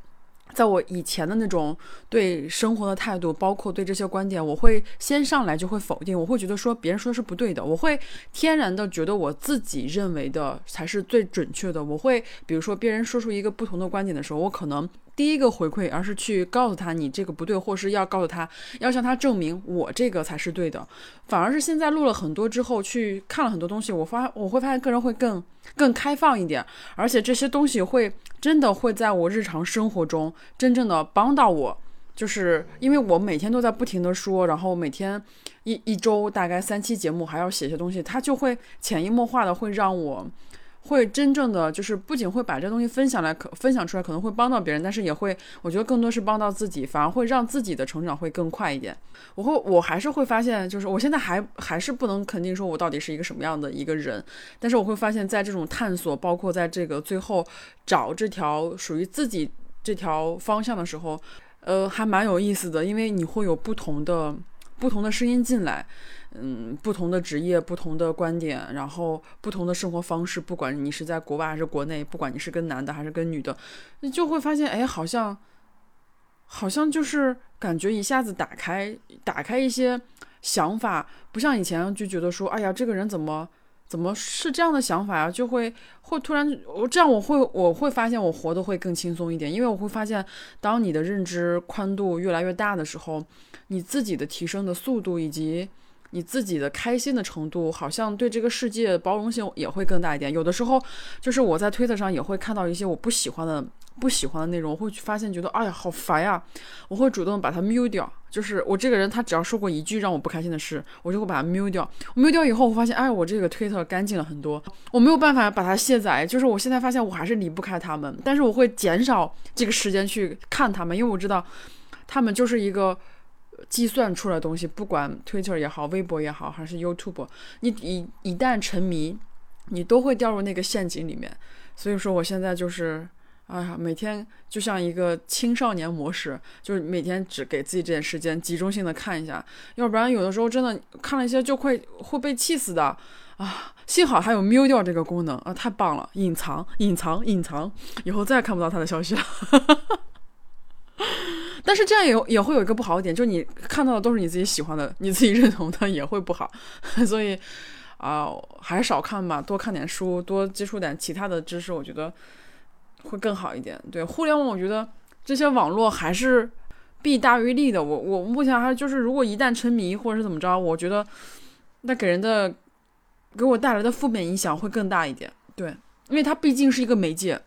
在我以前的那种对生活的态度，包括对这些观点，我会先上来就会否定，我会觉得说别人说是不对的，我会天然的觉得我自己认为的才是最准确的。我会比如说别人说出一个不同的观点的时候，我可能。第一个回馈，而是去告诉他你这个不对，或是要告诉他，要向他证明我这个才是对的。反而是现在录了很多之后，去看了很多东西，我发我会发现个人会更更开放一点，而且这些东西会真的会在我日常生活中真正的帮到我。就是因为我每天都在不停的说，然后每天一一周大概三期节目，还要写些东西，它就会潜移默化的会让我。会真正的就是不仅会把这东西分享来，可分享出来可能会帮到别人，但是也会，我觉得更多是帮到自己，反而会让自己的成长会更快一点。我会，我还是会发现，就是我现在还还是不能肯定说我到底是一个什么样的一个人，但是我会发现，在这种探索，包括在这个最后找这条属于自己这条方向的时候，呃，还蛮有意思的，因为你会有不同的不同的声音进来。嗯，不同的职业，不同的观点，然后不同的生活方式，不管你是在国外还是国内，不管你是跟男的还是跟女的，你就会发现，哎，好像，好像就是感觉一下子打开，打开一些想法，不像以前就觉得说，哎呀，这个人怎么怎么是这样的想法呀？就会会突然，我这样我会我会发现我活得会更轻松一点，因为我会发现，当你的认知宽度越来越大的时候，你自己的提升的速度以及。你自己的开心的程度，好像对这个世界包容性也会更大一点。有的时候，就是我在推特上也会看到一些我不喜欢的、不喜欢的内容，我会发现觉得，哎呀，好烦呀！我会主动把它 mute 掉。就是我这个人，他只要说过一句让我不开心的事，我就会把它 mute 掉。mute 掉以后，我发现，哎，我这个推特干净了很多。我没有办法把它卸载，就是我现在发现我还是离不开他们，但是我会减少这个时间去看他们，因为我知道他们就是一个。计算出来的东西，不管 Twitter 也好，微博也好，还是 YouTube，你一一旦沉迷，你都会掉入那个陷阱里面。所以说，我现在就是，哎呀，每天就像一个青少年模式，就是每天只给自己这点时间，集中性的看一下，要不然有的时候真的看了一些就会会被气死的啊！幸好还有 mute 掉这个功能啊，太棒了，隐藏、隐藏、隐藏，以后再也看不到他的消息了。<laughs> 但是这样也也会有一个不好的点，就是你看到的都是你自己喜欢的、你自己认同的，也会不好。<laughs> 所以啊，还是少看吧，多看点书，多接触点其他的知识，我觉得会更好一点。对互联网，我觉得这些网络还是弊大于利的。我我目前还就是，如果一旦沉迷或者是怎么着，我觉得那给人的给我带来的负面影响会更大一点。对，因为它毕竟是一个媒介。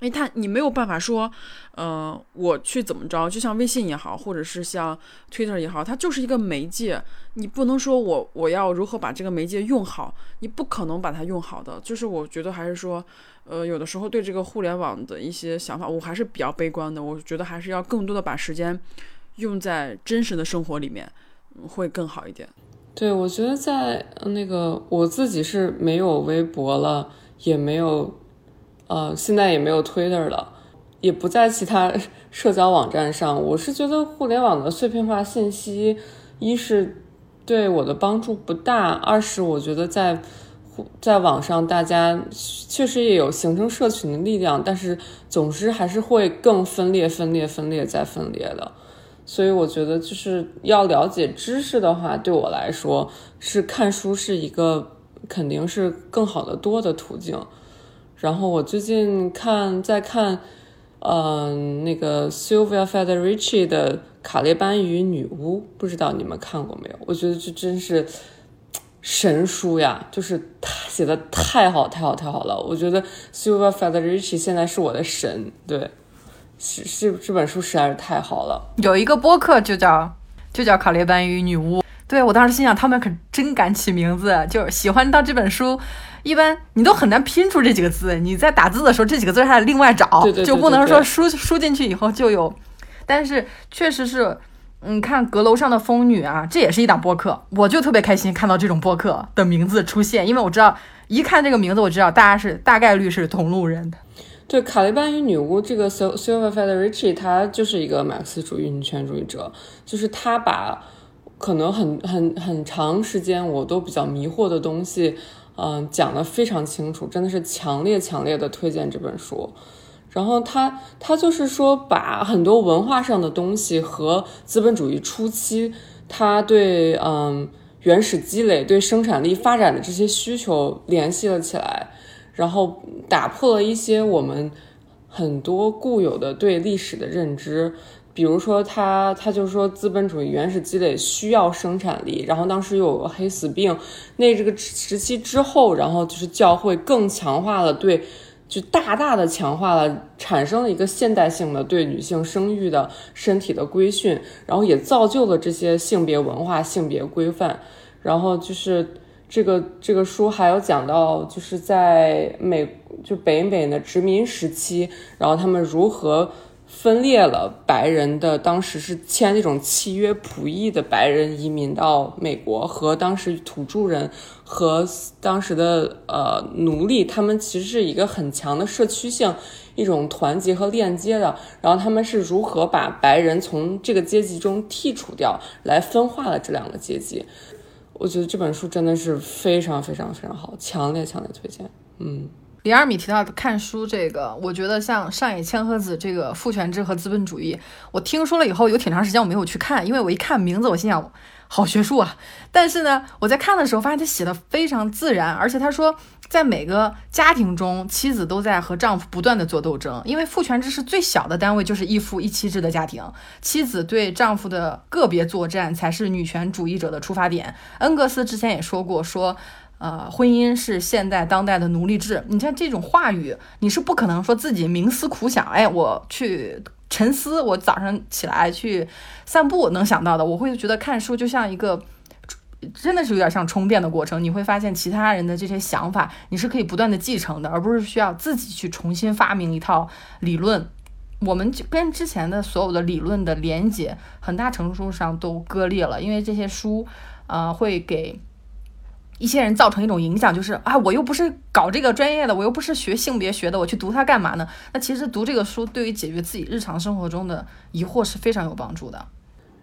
因为他，你没有办法说，嗯，我去怎么着，就像微信也好，或者是像 Twitter 也好，它就是一个媒介，你不能说我我要如何把这个媒介用好，你不可能把它用好的。就是我觉得还是说，呃，有的时候对这个互联网的一些想法，我还是比较悲观的。我觉得还是要更多的把时间用在真实的生活里面，会更好一点。对，我觉得在那个我自己是没有微博了，也没有。呃，现在也没有 Twitter 了，也不在其他 <laughs> 社交网站上。我是觉得互联网的碎片化信息，一是对我的帮助不大，二是我觉得在在网上大家确实也有形成社群的力量，但是总之还是会更分裂、分裂、分裂再分裂的。所以我觉得就是要了解知识的话，对我来说是看书是一个肯定是更好的多的途径。然后我最近看在看，嗯，那个 Sylvia Federici 的《卡列班与女巫》，不知道你们看过没有？我觉得这真是神书呀，就是他写的太好太好太好了。我觉得 Sylvia Federici 现在是我的神，对，是是这本书实在是太好了。有一个播客就叫就叫《卡列班与女巫》，对我当时心想，他们可真敢起名字，就喜欢到这本书。一般你都很难拼出这几个字，你在打字的时候这几个字还得另外找，就不能说输输进去以后就有。但是确实是，你看阁楼上的疯女啊，这也是一档播客，我就特别开心看到这种播客的名字出现，因为我知道一看这个名字，我知道大家是大概率是同路人的。对，卡利班与女巫这个 Silva Federici，他就是一个马克思主义女权主义者，就是他把可能很很很长时间我都比较迷惑的东西。嗯，讲的非常清楚，真的是强烈强烈的推荐这本书。然后他他就是说，把很多文化上的东西和资本主义初期他对嗯原始积累、对生产力发展的这些需求联系了起来，然后打破了一些我们很多固有的对历史的认知。比如说，他他就说资本主义原始积累需要生产力，然后当时又有个黑死病，那这个时期之后，然后就是教会更强化了对，就大大的强化了，产生了一个现代性的对女性生育的身体的规训，然后也造就了这些性别文化、性别规范，然后就是这个这个书还有讲到，就是在美就北美的殖民时期，然后他们如何分裂了白人的，当时是签那种契约，仆役的白人移民到美国，和当时土著人和当时的呃奴隶，他们其实是一个很强的社区性。一种团结和链接的，然后他们是如何把白人从这个阶级中剔除掉，来分化了这两个阶级。我觉得这本书真的是非常非常非常好，强烈强烈推荐。嗯，李二米提到的看书这个，我觉得像上野千鹤子这个父权制和资本主义，我听说了以后有挺长时间我没有去看，因为我一看名字，我心想。好学术啊！但是呢，我在看的时候发现他写的非常自然，而且他说，在每个家庭中，妻子都在和丈夫不断的做斗争，因为父权制是最小的单位，就是一夫一妻制的家庭，妻子对丈夫的个别作战才是女权主义者的出发点。恩格斯之前也说过，说，呃，婚姻是现代当代的奴隶制。你像这种话语，你是不可能说自己冥思苦想，哎，我去。沉思，我早上起来去散步能想到的，我会觉得看书就像一个，真的是有点像充电的过程。你会发现其他人的这些想法，你是可以不断的继承的，而不是需要自己去重新发明一套理论。我们就跟之前的所有的理论的连接，很大程度上都割裂了，因为这些书，呃，会给。一些人造成一种影响，就是啊，我又不是搞这个专业的，我又不是学性别学的，我去读它干嘛呢？那其实读这个书对于解决自己日常生活中的疑惑是非常有帮助的。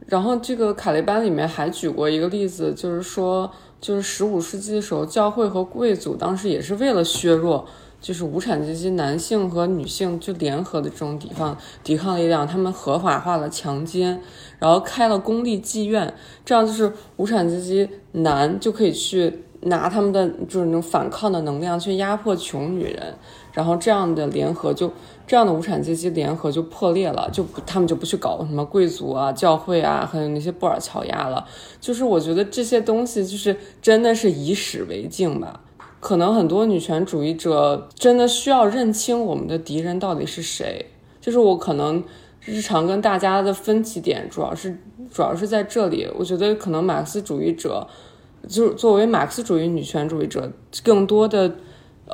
然后这个卡雷班里面还举过一个例子，就是说，就是十五世纪的时候，教会和贵族当时也是为了削弱，就是无产阶级男性和女性就联合的这种抵抗抵抗力量，他们合法化了强奸，然后开了公立妓院，这样就是无产阶级男就可以去。拿他们的就是那种反抗的能量去压迫穷女人，然后这样的联合就这样的无产阶级联合就破裂了，就他们就不去搞什么贵族啊、教会啊，还有那些布尔乔亚了。就是我觉得这些东西就是真的是以史为镜吧。可能很多女权主义者真的需要认清我们的敌人到底是谁。就是我可能日常跟大家的分歧点主要是主要是在这里。我觉得可能马克思主义者。就是作为马克思主义女权主义者，更多的，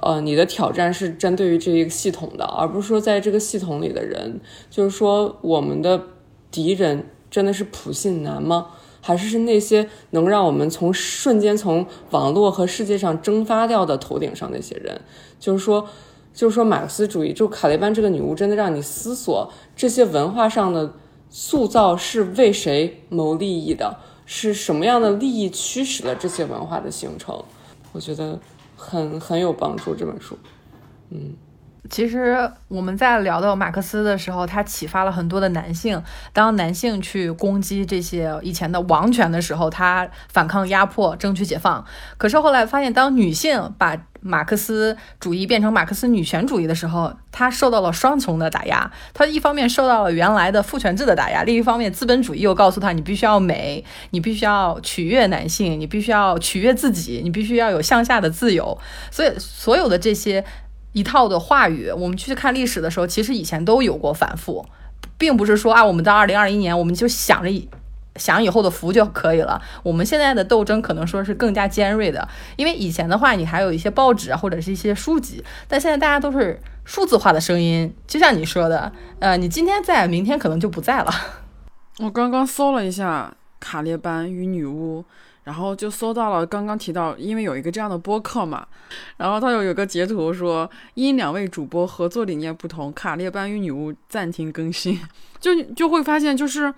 呃，你的挑战是针对于这一个系统的，而不是说在这个系统里的人。就是说，我们的敌人真的是普信男吗？还是是那些能让我们从瞬间从网络和世界上蒸发掉的头顶上那些人？就是说，就是说，马克思主义，就卡雷班这个女巫，真的让你思索这些文化上的塑造是为谁谋利益的？是什么样的利益驱使了这些文化的形成？我觉得很很有帮助这本书。嗯，其实我们在聊到马克思的时候，他启发了很多的男性。当男性去攻击这些以前的王权的时候，他反抗压迫，争取解放。可是后来发现，当女性把马克思主义变成马克思女权主义的时候，他受到了双重的打压。他一方面受到了原来的父权制的打压，另一方面资本主义又告诉他，你必须要美，你必须要取悦男性，你必须要取悦自己，你必须要有向下的自由。所以，所有的这些一套的话语，我们去看历史的时候，其实以前都有过反复，并不是说啊，我们到二零二一年，我们就想着。想以后的福就可以了。我们现在的斗争可能说是更加尖锐的，因为以前的话，你还有一些报纸啊，或者是一些书籍，但现在大家都是数字化的声音。就像你说的，呃，你今天在，明天可能就不在了。我刚刚搜了一下卡列班与女巫，然后就搜到了刚刚提到，因为有一个这样的播客嘛，然后他有有个截图说，因两位主播合作理念不同，卡列班与女巫暂停更新，<laughs> 就就会发现就是。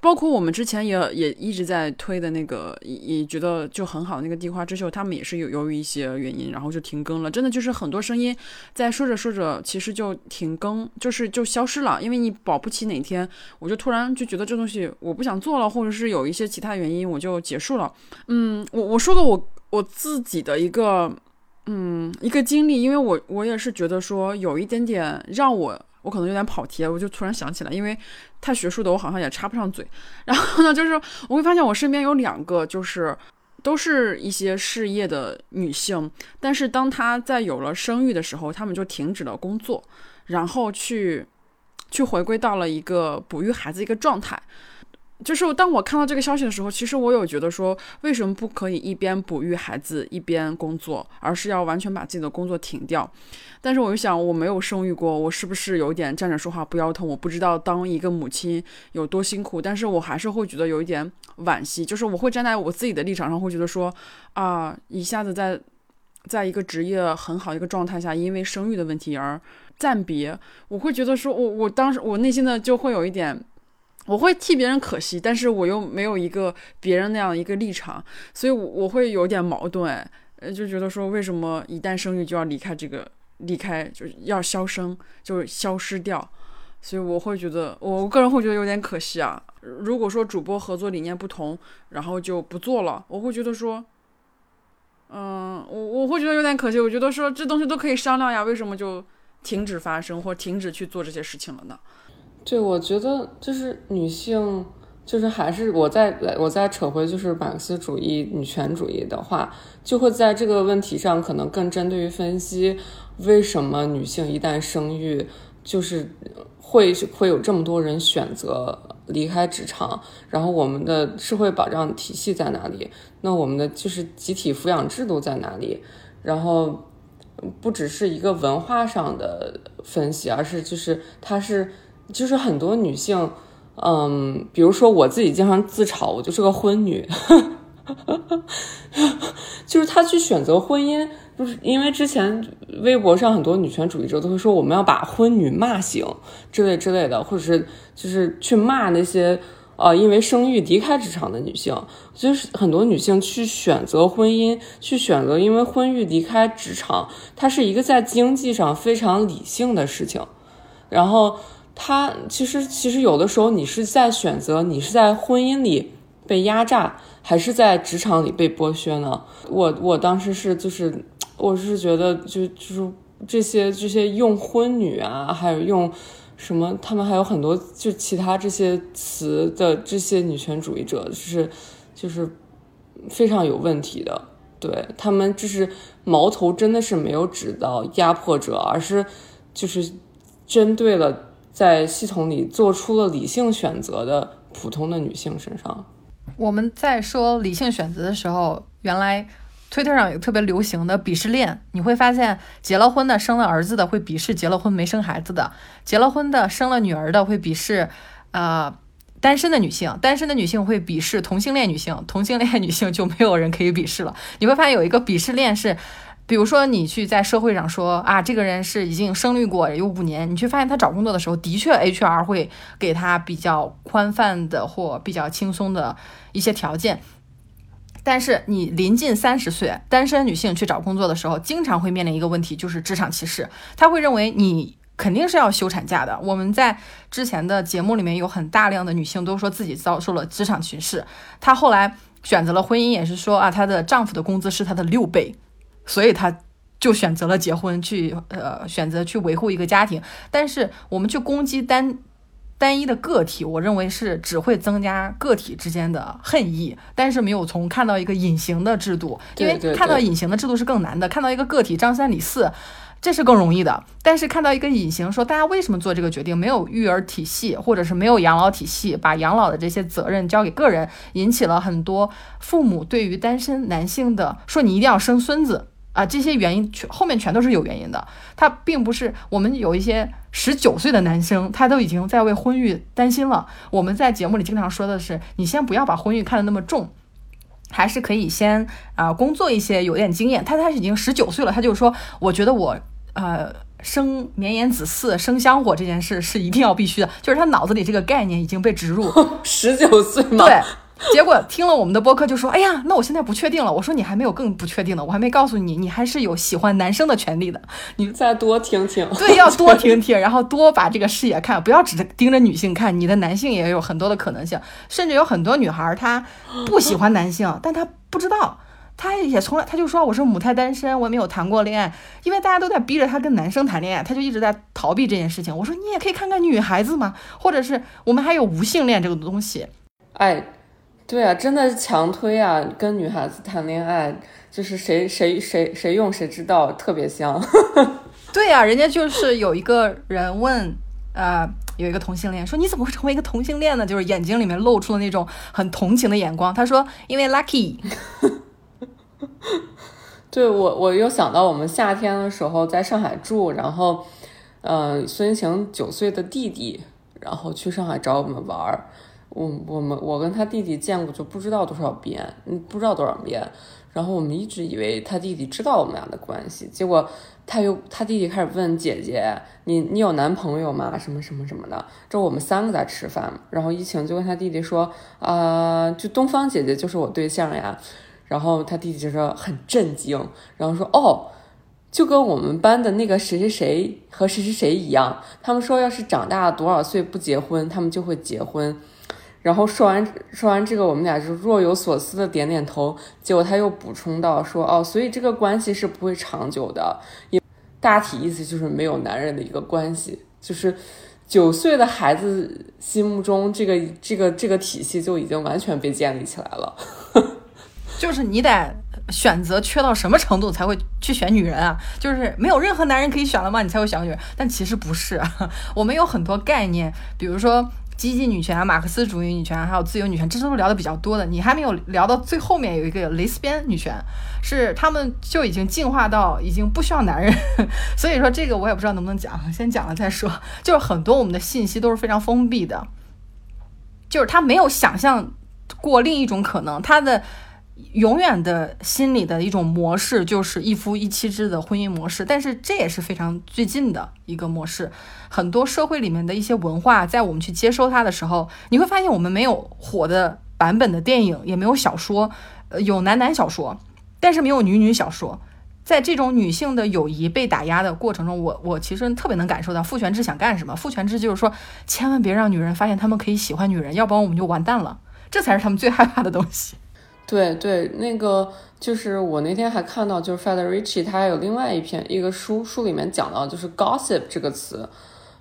包括我们之前也也一直在推的那个，也觉得就很好那个地花之秀，他们也是有由于一些原因，然后就停更了。真的就是很多声音在说着说着，其实就停更，就是就消失了。因为你保不齐哪天我就突然就觉得这东西我不想做了，或者是有一些其他原因，我就结束了。嗯，我我说个我我自己的一个嗯一个经历，因为我我也是觉得说有一点点让我。我可能有点跑题，我就突然想起来，因为太学术的我好像也插不上嘴。然后呢，就是我会发现我身边有两个，就是都是一些事业的女性，但是当她在有了生育的时候，她们就停止了工作，然后去去回归到了一个哺育孩子一个状态。就是当我看到这个消息的时候，其实我有觉得说，为什么不可以一边哺育孩子一边工作，而是要完全把自己的工作停掉？但是我就想，我没有生育过，我是不是有点站着说话不腰疼？我不知道当一个母亲有多辛苦，但是我还是会觉得有一点惋惜，就是我会站在我自己的立场上，会觉得说，啊，一下子在在一个职业很好一个状态下，因为生育的问题而暂别，我会觉得说，我我当时我内心的就会有一点。我会替别人可惜，但是我又没有一个别人那样一个立场，所以我我会有点矛盾，呃，就觉得说为什么一旦生育就要离开这个，离开就是要消声，就是消失掉，所以我会觉得，我个人会觉得有点可惜啊。如果说主播合作理念不同，然后就不做了，我会觉得说，嗯，我我会觉得有点可惜。我觉得说这东西都可以商量呀，为什么就停止发生或停止去做这些事情了呢？对，我觉得就是女性，就是还是我再，我再扯回就是马克思主义、女权主义的话，就会在这个问题上可能更针对于分析为什么女性一旦生育，就是会会有这么多人选择离开职场，然后我们的社会保障体系在哪里？那我们的就是集体抚养制度在哪里？然后不只是一个文化上的分析，而是就是它是。就是很多女性，嗯，比如说我自己经常自嘲，我就是个婚女，<laughs> 就是她去选择婚姻，就是因为之前微博上很多女权主义者都会说我们要把婚女骂醒之类之类的，或者是就是去骂那些呃因为生育离开职场的女性，就是很多女性去选择婚姻，去选择因为婚育离开职场，它是一个在经济上非常理性的事情，然后。他其实其实有的时候，你是在选择你是在婚姻里被压榨，还是在职场里被剥削呢？我我当时是就是我是觉得就就是这些这些用婚女啊，还有用什么，他们还有很多就其他这些词的这些女权主义者，就是就是非常有问题的。对他们，就是矛头真的是没有指到压迫者，而是就是针对了。在系统里做出了理性选择的普通的女性身上，我们在说理性选择的时候，原来推特上有特别流行的鄙视链，你会发现结了婚的生了儿子的会鄙视结了婚没生孩子的，结了婚的生了女儿的会鄙视，呃，单身的女性，单身的女性会鄙视同性恋女性，同性恋女性就没有人可以鄙视了。你会发现有一个鄙视链是。比如说，你去在社会上说啊，这个人是已经生育过有五年，你去发现他找工作的时候，的确 HR 会给他比较宽泛的或比较轻松的一些条件。但是你临近三十岁单身女性去找工作的时候，经常会面临一个问题，就是职场歧视。他会认为你肯定是要休产假的。我们在之前的节目里面有很大量的女性都说自己遭受了职场歧视。她后来选择了婚姻，也是说啊，她的丈夫的工资是她的六倍。所以他就选择了结婚，去呃选择去维护一个家庭。但是我们去攻击单单一的个体，我认为是只会增加个体之间的恨意，但是没有从看到一个隐形的制度，因为看到隐形的制度是更难的。看到一个个体张三李四，这是更容易的。但是看到一个隐形，说大家为什么做这个决定？没有育儿体系，或者是没有养老体系，把养老的这些责任交给个人，引起了很多父母对于单身男性的说你一定要生孙子。啊，这些原因全后面全都是有原因的。他并不是我们有一些十九岁的男生，他都已经在为婚育担心了。我们在节目里经常说的是，你先不要把婚育看得那么重，还是可以先啊工作一些，有点经验。他他已经十九岁了，他就说，我觉得我呃生绵延子嗣、生香火这件事是一定要必须的，就是他脑子里这个概念已经被植入。<laughs> 十九岁吗？对。<laughs> 结果听了我们的播客就说：“哎呀，那我现在不确定了。”我说：“你还没有更不确定的，我还没告诉你，你还是有喜欢男生的权利的。你再多听听，对，要多 <laughs> 听听，然后多把这个视野看，不要只盯着女性看，你的男性也有很多的可能性，甚至有很多女孩她不喜欢男性，但她不知道，她也从来她就说我是母胎单身，我也没有谈过恋爱，因为大家都在逼着她跟男生谈恋爱，她就一直在逃避这件事情。我说你也可以看看女孩子嘛，或者是我们还有无性恋这个东西，哎。对啊，真的是强推啊！跟女孩子谈恋爱，就是谁谁谁谁用谁知道，特别香。<laughs> 对呀，人家就是有一个人问，呃，有一个同性恋，说你怎么会成为一个同性恋呢？就是眼睛里面露出了那种很同情的眼光。他说因为 lucky。<laughs> 对我，我又想到我们夏天的时候在上海住，然后，嗯，孙一晴九岁的弟弟，然后去上海找我们玩儿。我我们我跟他弟弟见过就不知道多少遍，不知道多少遍。然后我们一直以为他弟弟知道我们俩的关系，结果他又他弟弟开始问姐姐：“你你有男朋友吗？什么什么什么的。”这我们三个在吃饭，然后一晴就跟他弟弟说：“啊，就东方姐姐就是我对象呀。”然后他弟弟就说很震惊，然后说：“哦，就跟我们班的那个谁谁谁和谁谁谁一样，他们说要是长大多少岁不结婚，他们就会结婚。”然后说完说完这个，我们俩就若有所思的点点头。结果他又补充到说：“哦，所以这个关系是不会长久的。”也大体意思就是没有男人的一个关系，就是九岁的孩子心目中这个这个这个体系就已经完全被建立起来了。<laughs> 就是你得选择缺到什么程度才会去选女人啊？就是没有任何男人可以选了吗？你才会选女人？但其实不是，我们有很多概念，比如说。激进女权啊、马克思主义女权，还有自由女权，这都是聊的比较多的。你还没有聊到最后面有一个蕾丝边女权，是他们就已经进化到已经不需要男人。<laughs> 所以说这个我也不知道能不能讲，先讲了再说。就是很多我们的信息都是非常封闭的，就是他没有想象过另一种可能，他的。永远的心理的一种模式就是一夫一妻制的婚姻模式，但是这也是非常最近的一个模式。很多社会里面的一些文化，在我们去接收它的时候，你会发现我们没有火的版本的电影，也没有小说，呃，有男男小说，但是没有女女小说。在这种女性的友谊被打压的过程中，我我其实特别能感受到父权制想干什么。父权制就是说，千万别让女人发现他们可以喜欢女人，要不然我们就完蛋了。这才是他们最害怕的东西。对对，那个就是我那天还看到，就是 Federici 他还有另外一篇一个书，书里面讲到就是 gossip 这个词，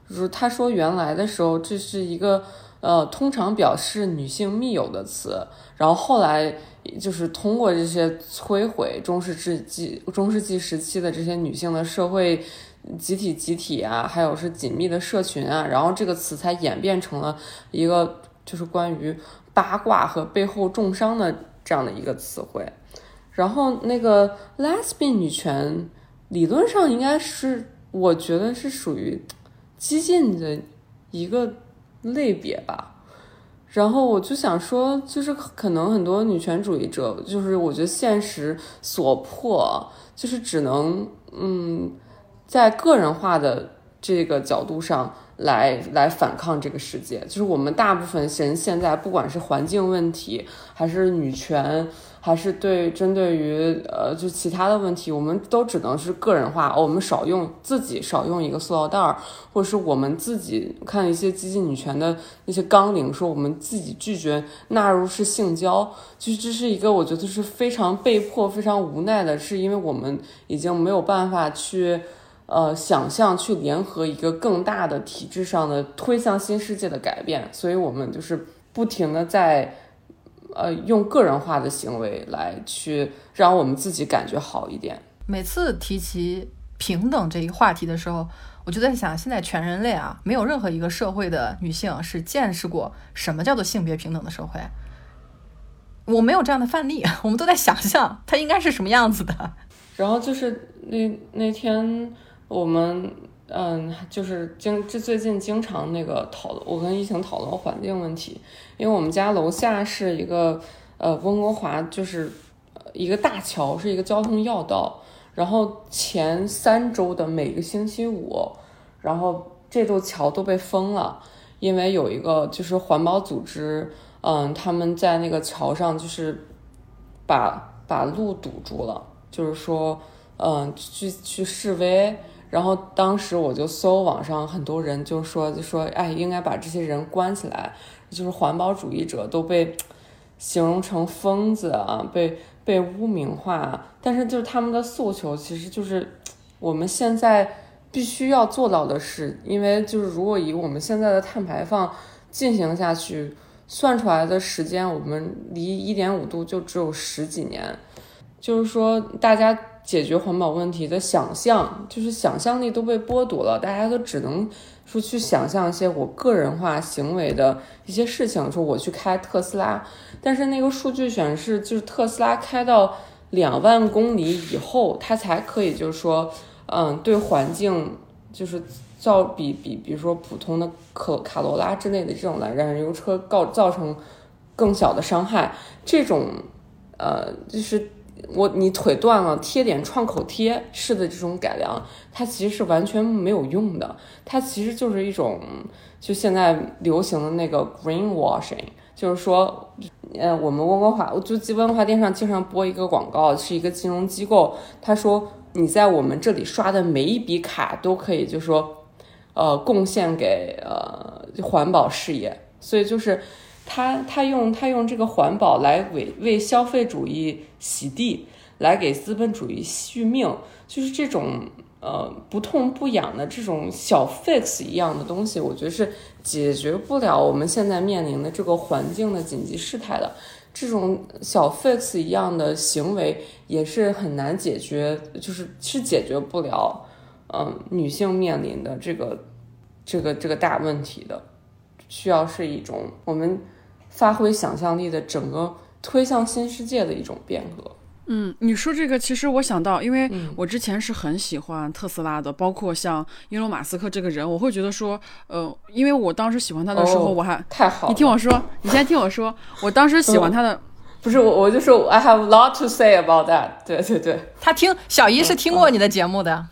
就是他说原来的时候这是一个呃通常表示女性密友的词，然后后来就是通过这些摧毁中世纪中世纪时期的这些女性的社会集体集体啊，还有是紧密的社群啊，然后这个词才演变成了一个就是关于八卦和背后重伤的。这样的一个词汇，然后那个 lesbian 女权理论上应该是，我觉得是属于激进的一个类别吧。然后我就想说，就是可能很多女权主义者，就是我觉得现实所迫，就是只能嗯，在个人化的这个角度上。来来反抗这个世界，就是我们大部分人现在，不管是环境问题，还是女权，还是对针对于呃就其他的问题，我们都只能是个人化。我们少用自己少用一个塑料袋儿，或者是我们自己看一些激进女权的那些纲领，说我们自己拒绝纳入是性交，就是这是一个我觉得是非常被迫、非常无奈的，是因为我们已经没有办法去。呃，想象去联合一个更大的体制上的推向新世界的改变，所以我们就是不停的在，呃，用个人化的行为来去让我们自己感觉好一点。每次提起平等这一话题的时候，我就在想，现在全人类啊，没有任何一个社会的女性是见识过什么叫做性别平等的社会。我没有这样的范例，<laughs> 我们都在想象它应该是什么样子的。然后就是那那天。我们嗯，就是经这最近经常那个讨论，我跟疫情讨论环境问题，因为我们家楼下是一个呃温哥华，就是一个大桥，是一个交通要道。然后前三周的每个星期五，然后这座桥都被封了，因为有一个就是环保组织，嗯，他们在那个桥上就是把把路堵住了，就是说嗯去去示威。然后当时我就搜网上很多人就说就说哎应该把这些人关起来，就是环保主义者都被形容成疯子啊，被被污名化。但是就是他们的诉求其实就是我们现在必须要做到的事，因为就是如果以我们现在的碳排放进行下去，算出来的时间我们离一点五度就只有十几年，就是说大家。解决环保问题的想象，就是想象力都被剥夺了，大家都只能说去想象一些我个人化行为的一些事情，说我去开特斯拉，但是那个数据显示，就是特斯拉开到两万公里以后，它才可以，就是说，嗯，对环境就是造比比，比如说普通的可卡罗拉之类的这种燃燃油车告造成更小的伤害，这种，呃，就是我你腿断了贴点创口贴式的这种改良，它其实是完全没有用的，它其实就是一种就现在流行的那个 greenwashing。就是说，呃，我们温哥华，我就温哥华电视上经常播一个广告，是一个金融机构，他说你在我们这里刷的每一笔卡都可以，就是说，呃，贡献给呃环保事业。所以就是他他用他用这个环保来为为消费主义洗地，来给资本主义续命，就是这种。呃，不痛不痒的这种小 fix 一样的东西，我觉得是解决不了我们现在面临的这个环境的紧急事态的。这种小 fix 一样的行为也是很难解决，就是是解决不了，嗯，女性面临的这个这个这个大问题的。需要是一种我们发挥想象力的整个推向新世界的一种变革。嗯，你说这个，其实我想到，因为我之前是很喜欢特斯拉的，包括像伊隆马斯克这个人，我会觉得说，呃，因为我当时喜欢他的时候，我还太好，你听我说，你先听我说，我当时喜欢他的，不是我，我就说 I have a lot to say about that，对对对，他听小姨是听过你的节目的。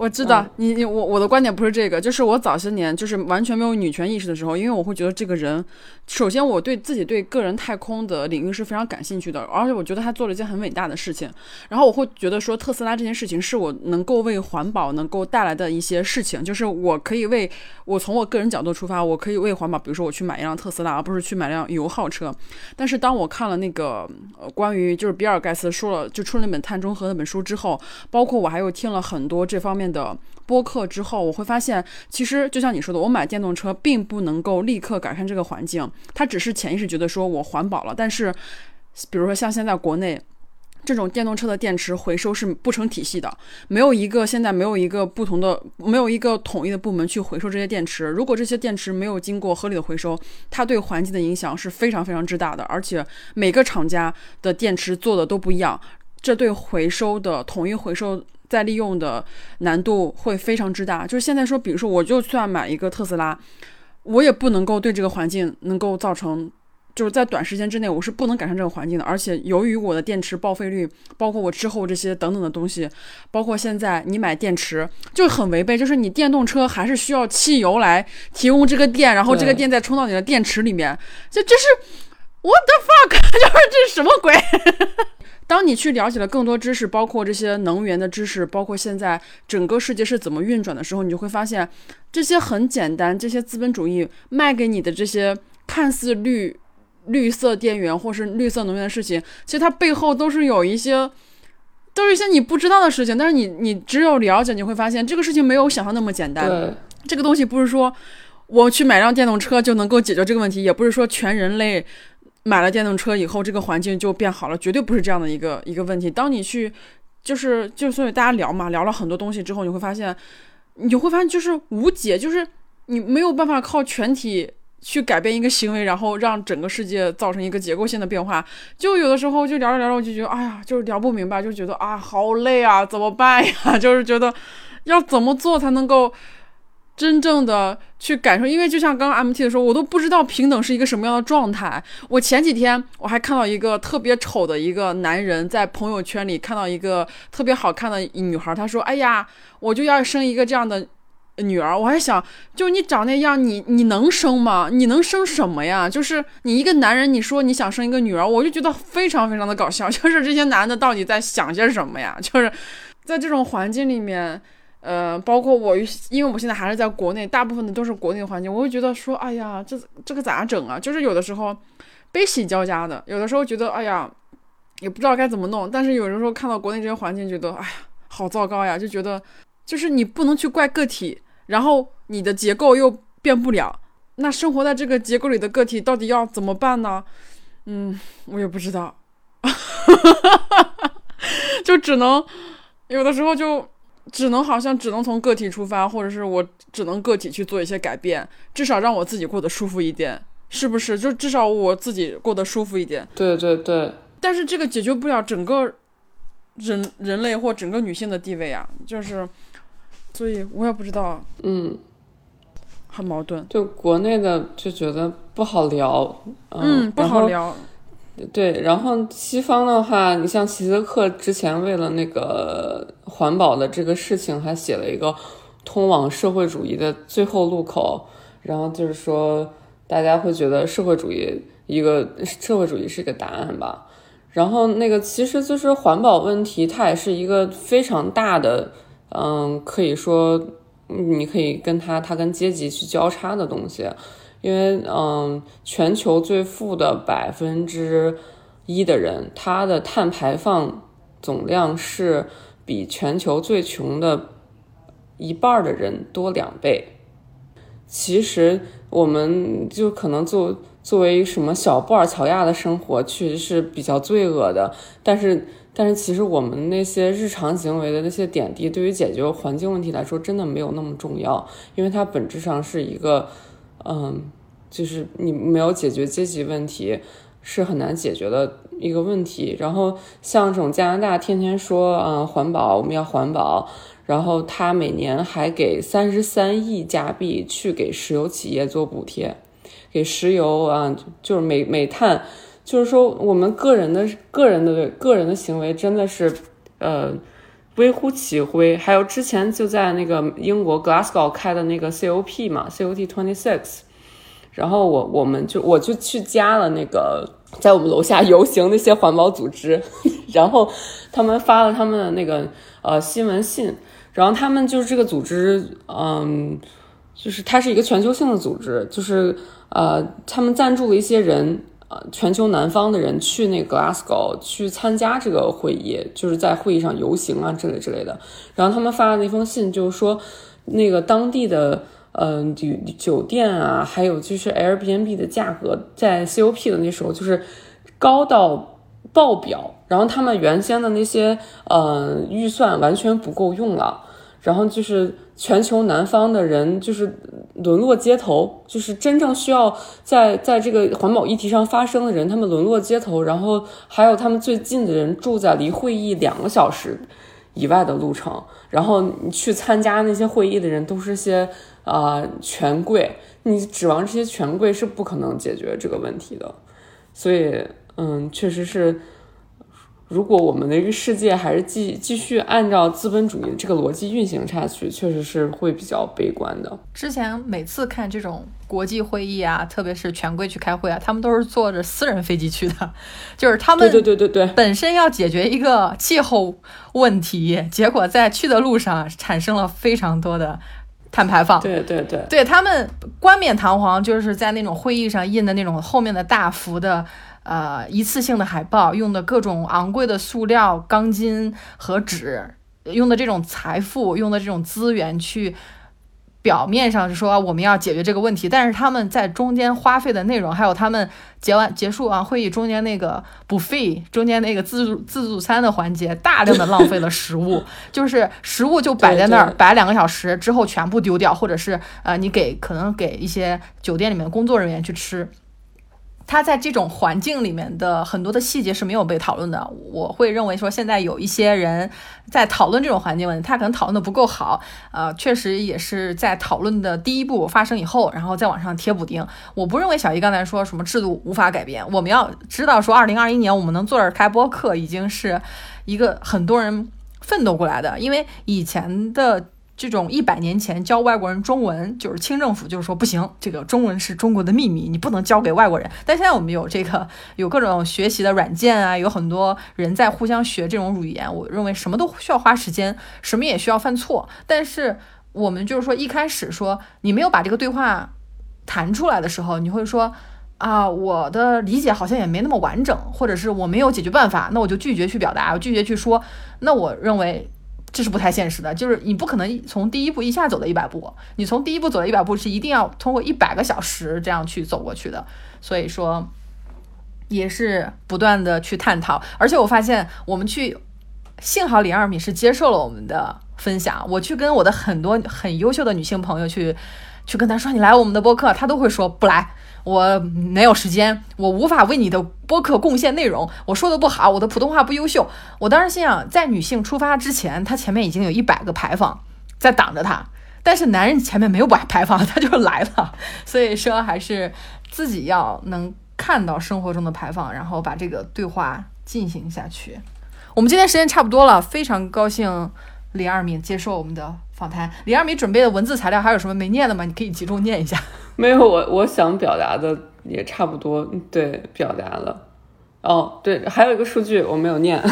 我知道你你我我的观点不是这个，就是我早些年就是完全没有女权意识的时候，因为我会觉得这个人，首先我对自己对个人太空的领域是非常感兴趣的，而且我觉得他做了一件很伟大的事情，然后我会觉得说特斯拉这件事情是我能够为环保能够带来的一些事情，就是我可以为我从我个人角度出发，我可以为环保，比如说我去买一辆特斯拉，而不是去买辆油耗车。但是当我看了那个呃关于就是比尔盖茨说了就出了那本《碳中和》那本书之后，包括我还有听了很多这方面。的播客之后，我会发现，其实就像你说的，我买电动车并不能够立刻改善这个环境，它只是潜意识觉得说我环保了。但是，比如说像现在国内这种电动车的电池回收是不成体系的，没有一个现在没有一个不同的，没有一个统一的部门去回收这些电池。如果这些电池没有经过合理的回收，它对环境的影响是非常非常之大的。而且每个厂家的电池做的都不一样，这对回收的统一回收。再利用的难度会非常之大。就是现在说，比如说，我就算买一个特斯拉，我也不能够对这个环境能够造成，就是在短时间之内，我是不能改善这个环境的。而且，由于我的电池报废率，包括我之后这些等等的东西，包括现在你买电池就很违背，就是你电动车还是需要汽油来提供这个电，然后这个电再充到你的电池里面，这这是 what the fuck，<laughs> 就是这是什么鬼？当你去了解了更多知识，包括这些能源的知识，包括现在整个世界是怎么运转的时候，你就会发现，这些很简单，这些资本主义卖给你的这些看似绿绿色电源或是绿色能源的事情，其实它背后都是有一些，都是一些你不知道的事情。但是你你只有了解，你会发现这个事情没有想象那么简单。这个东西不是说我去买辆电动车就能够解决这个问题，也不是说全人类。买了电动车以后，这个环境就变好了，绝对不是这样的一个一个问题。当你去，就是就所以大家聊嘛，聊了很多东西之后，你会发现，你会发现就是无解，就是你没有办法靠全体去改变一个行为，然后让整个世界造成一个结构性的变化。就有的时候就聊着聊着，我就觉得，哎呀，就是聊不明白，就觉得啊，好累啊，怎么办呀？<laughs> 就是觉得要怎么做才能够。真正的去感受，因为就像刚刚 MT 的时候，我都不知道平等是一个什么样的状态。我前几天我还看到一个特别丑的一个男人在朋友圈里看到一个特别好看的女孩，他说：“哎呀，我就要生一个这样的女儿。”我还想，就你长那样，你你能生吗？你能生什么呀？就是你一个男人，你说你想生一个女儿，我就觉得非常非常的搞笑。就是这些男的到底在想些什么呀？<laughs> 就是在这种环境里面。呃，包括我，因为我现在还是在国内，大部分的都是国内环境，我会觉得说，哎呀，这这个咋整啊？就是有的时候悲喜交加的，有的时候觉得，哎呀，也不知道该怎么弄。但是有的时候看到国内这些环境，觉得，哎呀，好糟糕呀，就觉得，就是你不能去怪个体，然后你的结构又变不了，那生活在这个结构里的个体到底要怎么办呢？嗯，我也不知道，<laughs> 就只能。有的时候就只能好像只能从个体出发，或者是我只能个体去做一些改变，至少让我自己过得舒服一点，是不是？就至少我自己过得舒服一点。对对对，但是这个解决不了整个人人类或整个女性的地位啊，就是，所以我也不知道，嗯，很矛盾。就国内的就觉得不好聊，嗯，不好聊。对，然后西方的话，你像齐泽克之前为了那个环保的这个事情，还写了一个通往社会主义的最后路口，然后就是说大家会觉得社会主义一个社会主义是一个答案吧。然后那个其实就是环保问题，它也是一个非常大的，嗯，可以说你可以跟它它跟阶级去交叉的东西。因为嗯，全球最富的百分之一的人，他的碳排放总量是比全球最穷的一半的人多两倍。其实我们就可能作作为什么小布尔乔亚的生活，确实是比较罪恶的。但是，但是其实我们那些日常行为的那些点滴，对于解决环境问题来说，真的没有那么重要，因为它本质上是一个。嗯，就是你没有解决阶级问题，是很难解决的一个问题。然后像这种加拿大天天说啊环保，我们要环保，然后他每年还给三十三亿加币去给石油企业做补贴，给石油啊就是煤煤炭，就是说我们个人的个人的个人的行为真的是呃。微乎其微，还有之前就在那个英国 Glasgow 开的那个 COP 嘛，COP twenty six，然后我我们就我就去加了那个在我们楼下游行那些环保组织，<laughs> 然后他们发了他们的那个呃新闻信，然后他们就是这个组织，嗯，就是它是一个全球性的组织，就是呃他们赞助了一些人。呃，全球南方的人去那个 Glasgow 去参加这个会议，就是在会议上游行啊之类之类的。然后他们发的那封信就是说，那个当地的呃酒酒店啊，还有就是 Airbnb 的价格，在 COP 的那时候就是高到爆表，然后他们原先的那些呃预算完全不够用了，然后就是全球南方的人就是。沦落街头，就是真正需要在在这个环保议题上发声的人，他们沦落街头，然后还有他们最近的人住在离会议两个小时以外的路程，然后你去参加那些会议的人都是些啊权贵，你指望这些权贵是不可能解决这个问题的，所以嗯，确实是。如果我们的一个世界还是继继续按照资本主义这个逻辑运行下去，确实是会比较悲观的。之前每次看这种国际会议啊，特别是权贵去开会啊，他们都是坐着私人飞机去的，就是他们对对对对对，本身要解决一个气候问题，结果在去的路上产生了非常多的碳排放。对对对，对他们冠冕堂皇，就是在那种会议上印的那种后面的大幅的。呃，一次性的海报用的各种昂贵的塑料、钢筋和纸，用的这种财富，用的这种资源去，表面上是说我们要解决这个问题，但是他们在中间花费的内容，还有他们结完结束完会议中间那个 buffet 中间那个自助自助餐的环节，大量的浪费了食物，<laughs> 就是食物就摆在那儿，摆两个小时之后全部丢掉，或者是呃，你给可能给一些酒店里面的工作人员去吃。他在这种环境里面的很多的细节是没有被讨论的。我会认为说，现在有一些人在讨论这种环境问题，他可能讨论的不够好。呃，确实也是在讨论的第一步发生以后，然后再往上贴补丁。我不认为小姨刚才说什么制度无法改变。我们要知道说，二零二一年我们能坐这儿开播客，已经是一个很多人奋斗过来的。因为以前的。这种一百年前教外国人中文，就是清政府就是说不行，这个中文是中国的秘密，你不能教给外国人。但现在我们有这个有各种学习的软件啊，有很多人在互相学这种语言。我认为什么都需要花时间，什么也需要犯错。但是我们就是说一开始说你没有把这个对话谈出来的时候，你会说啊，我的理解好像也没那么完整，或者是我没有解决办法，那我就拒绝去表达，我拒绝去说。那我认为。这是不太现实的，就是你不可能从第一步一下走到一百步，你从第一步走到一百步是一定要通过一百个小时这样去走过去的，所以说也是不断的去探讨。而且我发现我们去幸好李二米是接受了我们的分享，我去跟我的很多很优秀的女性朋友去去跟她说你来我们的播客，她都会说不来。我没有时间，我无法为你的播客贡献内容。我说的不好，我的普通话不优秀。我当时心想，在女性出发之前，她前面已经有一百个牌坊在挡着她，但是男人前面没有摆牌坊，他就来了。所以说，还是自己要能看到生活中的牌坊，然后把这个对话进行下去。我们今天时间差不多了，非常高兴李二敏接受我们的访谈。李二米准备的文字材料还有什么没念的吗？你可以集中念一下。没有，我我想表达的也差不多，对，表达了。哦，对，还有一个数据我没有念，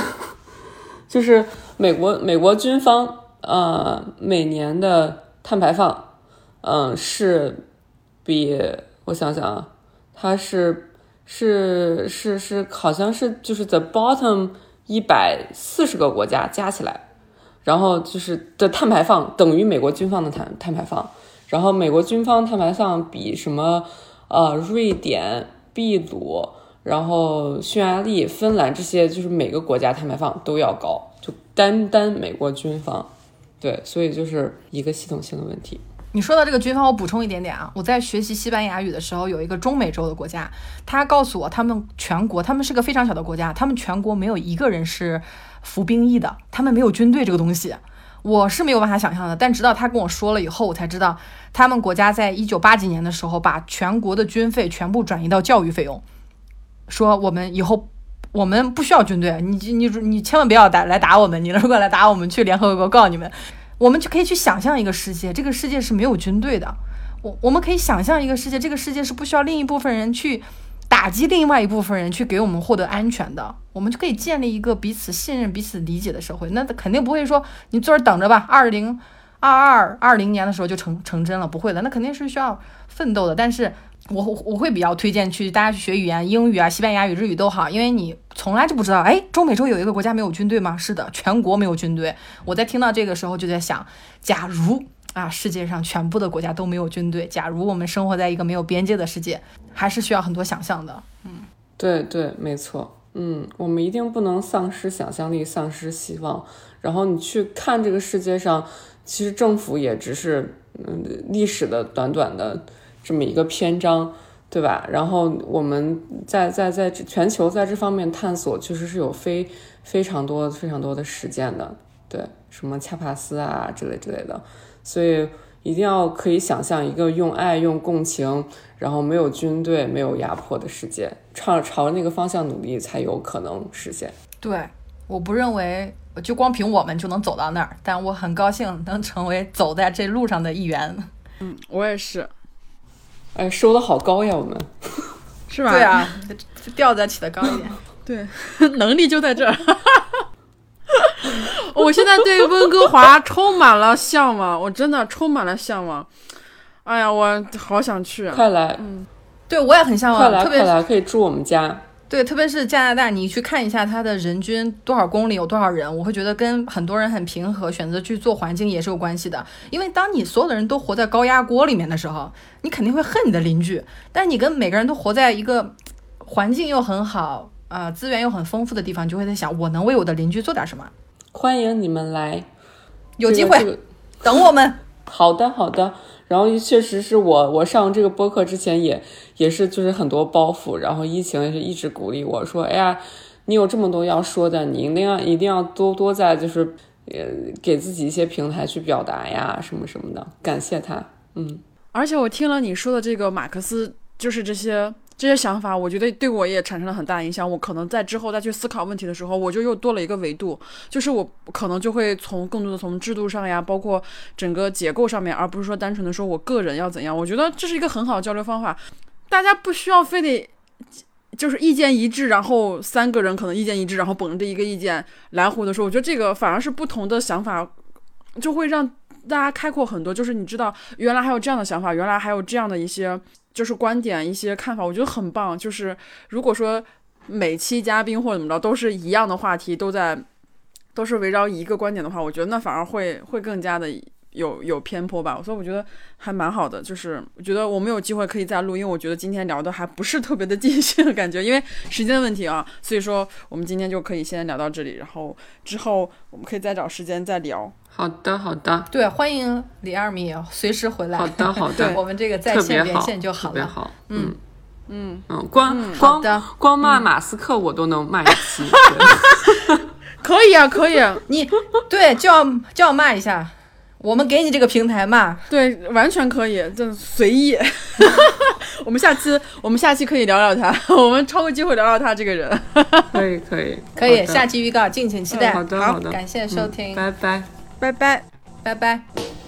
<laughs> 就是美国美国军方呃每年的碳排放，嗯、是比我想想啊，它是是是是好像是就是 the bottom 一百四十个国家加起来，然后就是的碳排放等于美国军方的碳碳排放。然后美国军方碳排放比什么呃瑞典、秘鲁，然后匈牙利、芬兰这些就是每个国家碳排放都要高，就单单美国军方，对，所以就是一个系统性的问题。你说到这个军方，我补充一点点啊，我在学习西班牙语的时候，有一个中美洲的国家，他告诉我，他们全国，他们是个非常小的国家，他们全国没有一个人是服兵役的，他们没有军队这个东西。我是没有办法想象的，但直到他跟我说了以后，我才知道，他们国家在一九八几年的时候，把全国的军费全部转移到教育费用，说我们以后我们不需要军队，你你你千万不要打来打我们，你如果来打我们，去联合国告你们，我们就可以去想象一个世界，这个世界是没有军队的，我我们可以想象一个世界，这个世界是不需要另一部分人去。打击另外一部分人去给我们获得安全的，我们就可以建立一个彼此信任、彼此理解的社会。那肯定不会说你坐这等着吧，二零二二二零年的时候就成成真了，不会的，那肯定是需要奋斗的。但是我我会比较推荐去大家去学语言，英语啊、西班牙语、日语都好，因为你从来就不知道，哎，中美洲有一个国家没有军队吗？是的，全国没有军队。我在听到这个时候就在想，假如。啊，世界上全部的国家都没有军队。假如我们生活在一个没有边界的世界，还是需要很多想象的。嗯，对对，没错。嗯，我们一定不能丧失想象力，丧失希望。然后你去看这个世界上，其实政府也只是嗯历史的短短的这么一个篇章，对吧？然后我们在在在全球在这方面探索，确实是有非非常多非常多的实践的。对，什么恰帕斯啊之类之类的。所以一定要可以想象一个用爱、用共情，然后没有军队、没有压迫的世界，朝朝那个方向努力，才有可能实现。对，我不认为就光凭我们就能走到那儿，但我很高兴能成为走在这路上的一员。嗯，我也是。哎，收的好高呀，我们是吧？对啊，调再起的高一点。<laughs> 对，<laughs> 能力就在这儿。<laughs> <laughs> 我现在对温哥华充满了向往，我真的充满了向往。哎呀，我好想去啊！快来，嗯，对我也很向往。快来，特别快来，可以住我们家。对，特别是加拿大，你去看一下它的人均多少公里有多少人，我会觉得跟很多人很平和，选择去做环境也是有关系的。因为当你所有的人都活在高压锅里面的时候，你肯定会恨你的邻居。但是你跟每个人都活在一个环境又很好啊、资源又很丰富的地方，你就会在想，我能为我的邻居做点什么？欢迎你们来，有机会、这个这个等我们。<laughs> 好的，好的。然后确实是我，我上这个播客之前也也是就是很多包袱，然后疫情也是一直鼓励我说，哎呀，你有这么多要说的，你一定要一定要多多在就是呃给自己一些平台去表达呀，什么什么的。感谢他，嗯，而且我听了你说的这个马克思，就是这些这些想法，我觉得对我也产生了很大影响。我可能在之后再去思考问题的时候，我就又多了一个维度，就是我可能就会从更多的从制度上呀，包括整个结构上面，而不是说单纯的说我个人要怎样。我觉得这是一个很好的交流方法，大家不需要非得。就是意见一致，然后三个人可能意见一致，然后本着一个意见来回的说，我觉得这个反而是不同的想法，就会让大家开阔很多。就是你知道，原来还有这样的想法，原来还有这样的一些就是观点、一些看法，我觉得很棒。就是如果说每期嘉宾或者怎么着都是一样的话题，都在都是围绕一个观点的话，我觉得那反而会会更加的有有偏颇吧，所以我觉得还蛮好的。就是我觉得我们有机会可以再录，因为我觉得今天聊的还不是特别的尽兴，感觉因为时间问题啊，所以说我们今天就可以先聊到这里，然后之后我们可以再找时间再聊。好的，好的，对，欢迎李二米随时回来。好的，好的，<laughs> 我们这个在线连，线就好了。特别好，嗯嗯，嗯，光光的光骂马斯克我都能骂一期，对 <laughs> 可以啊，可以啊，你 <laughs> 对就要就要骂一下，我们给你这个平台嘛。对，完全可以，就随意。<laughs> 我们下期我们下期可以聊聊他，<laughs> 我们抽个机会聊聊他这个人。可以可以可以，下期预告敬请期待。好的好好的感谢收听，拜拜。拜拜。拜拜。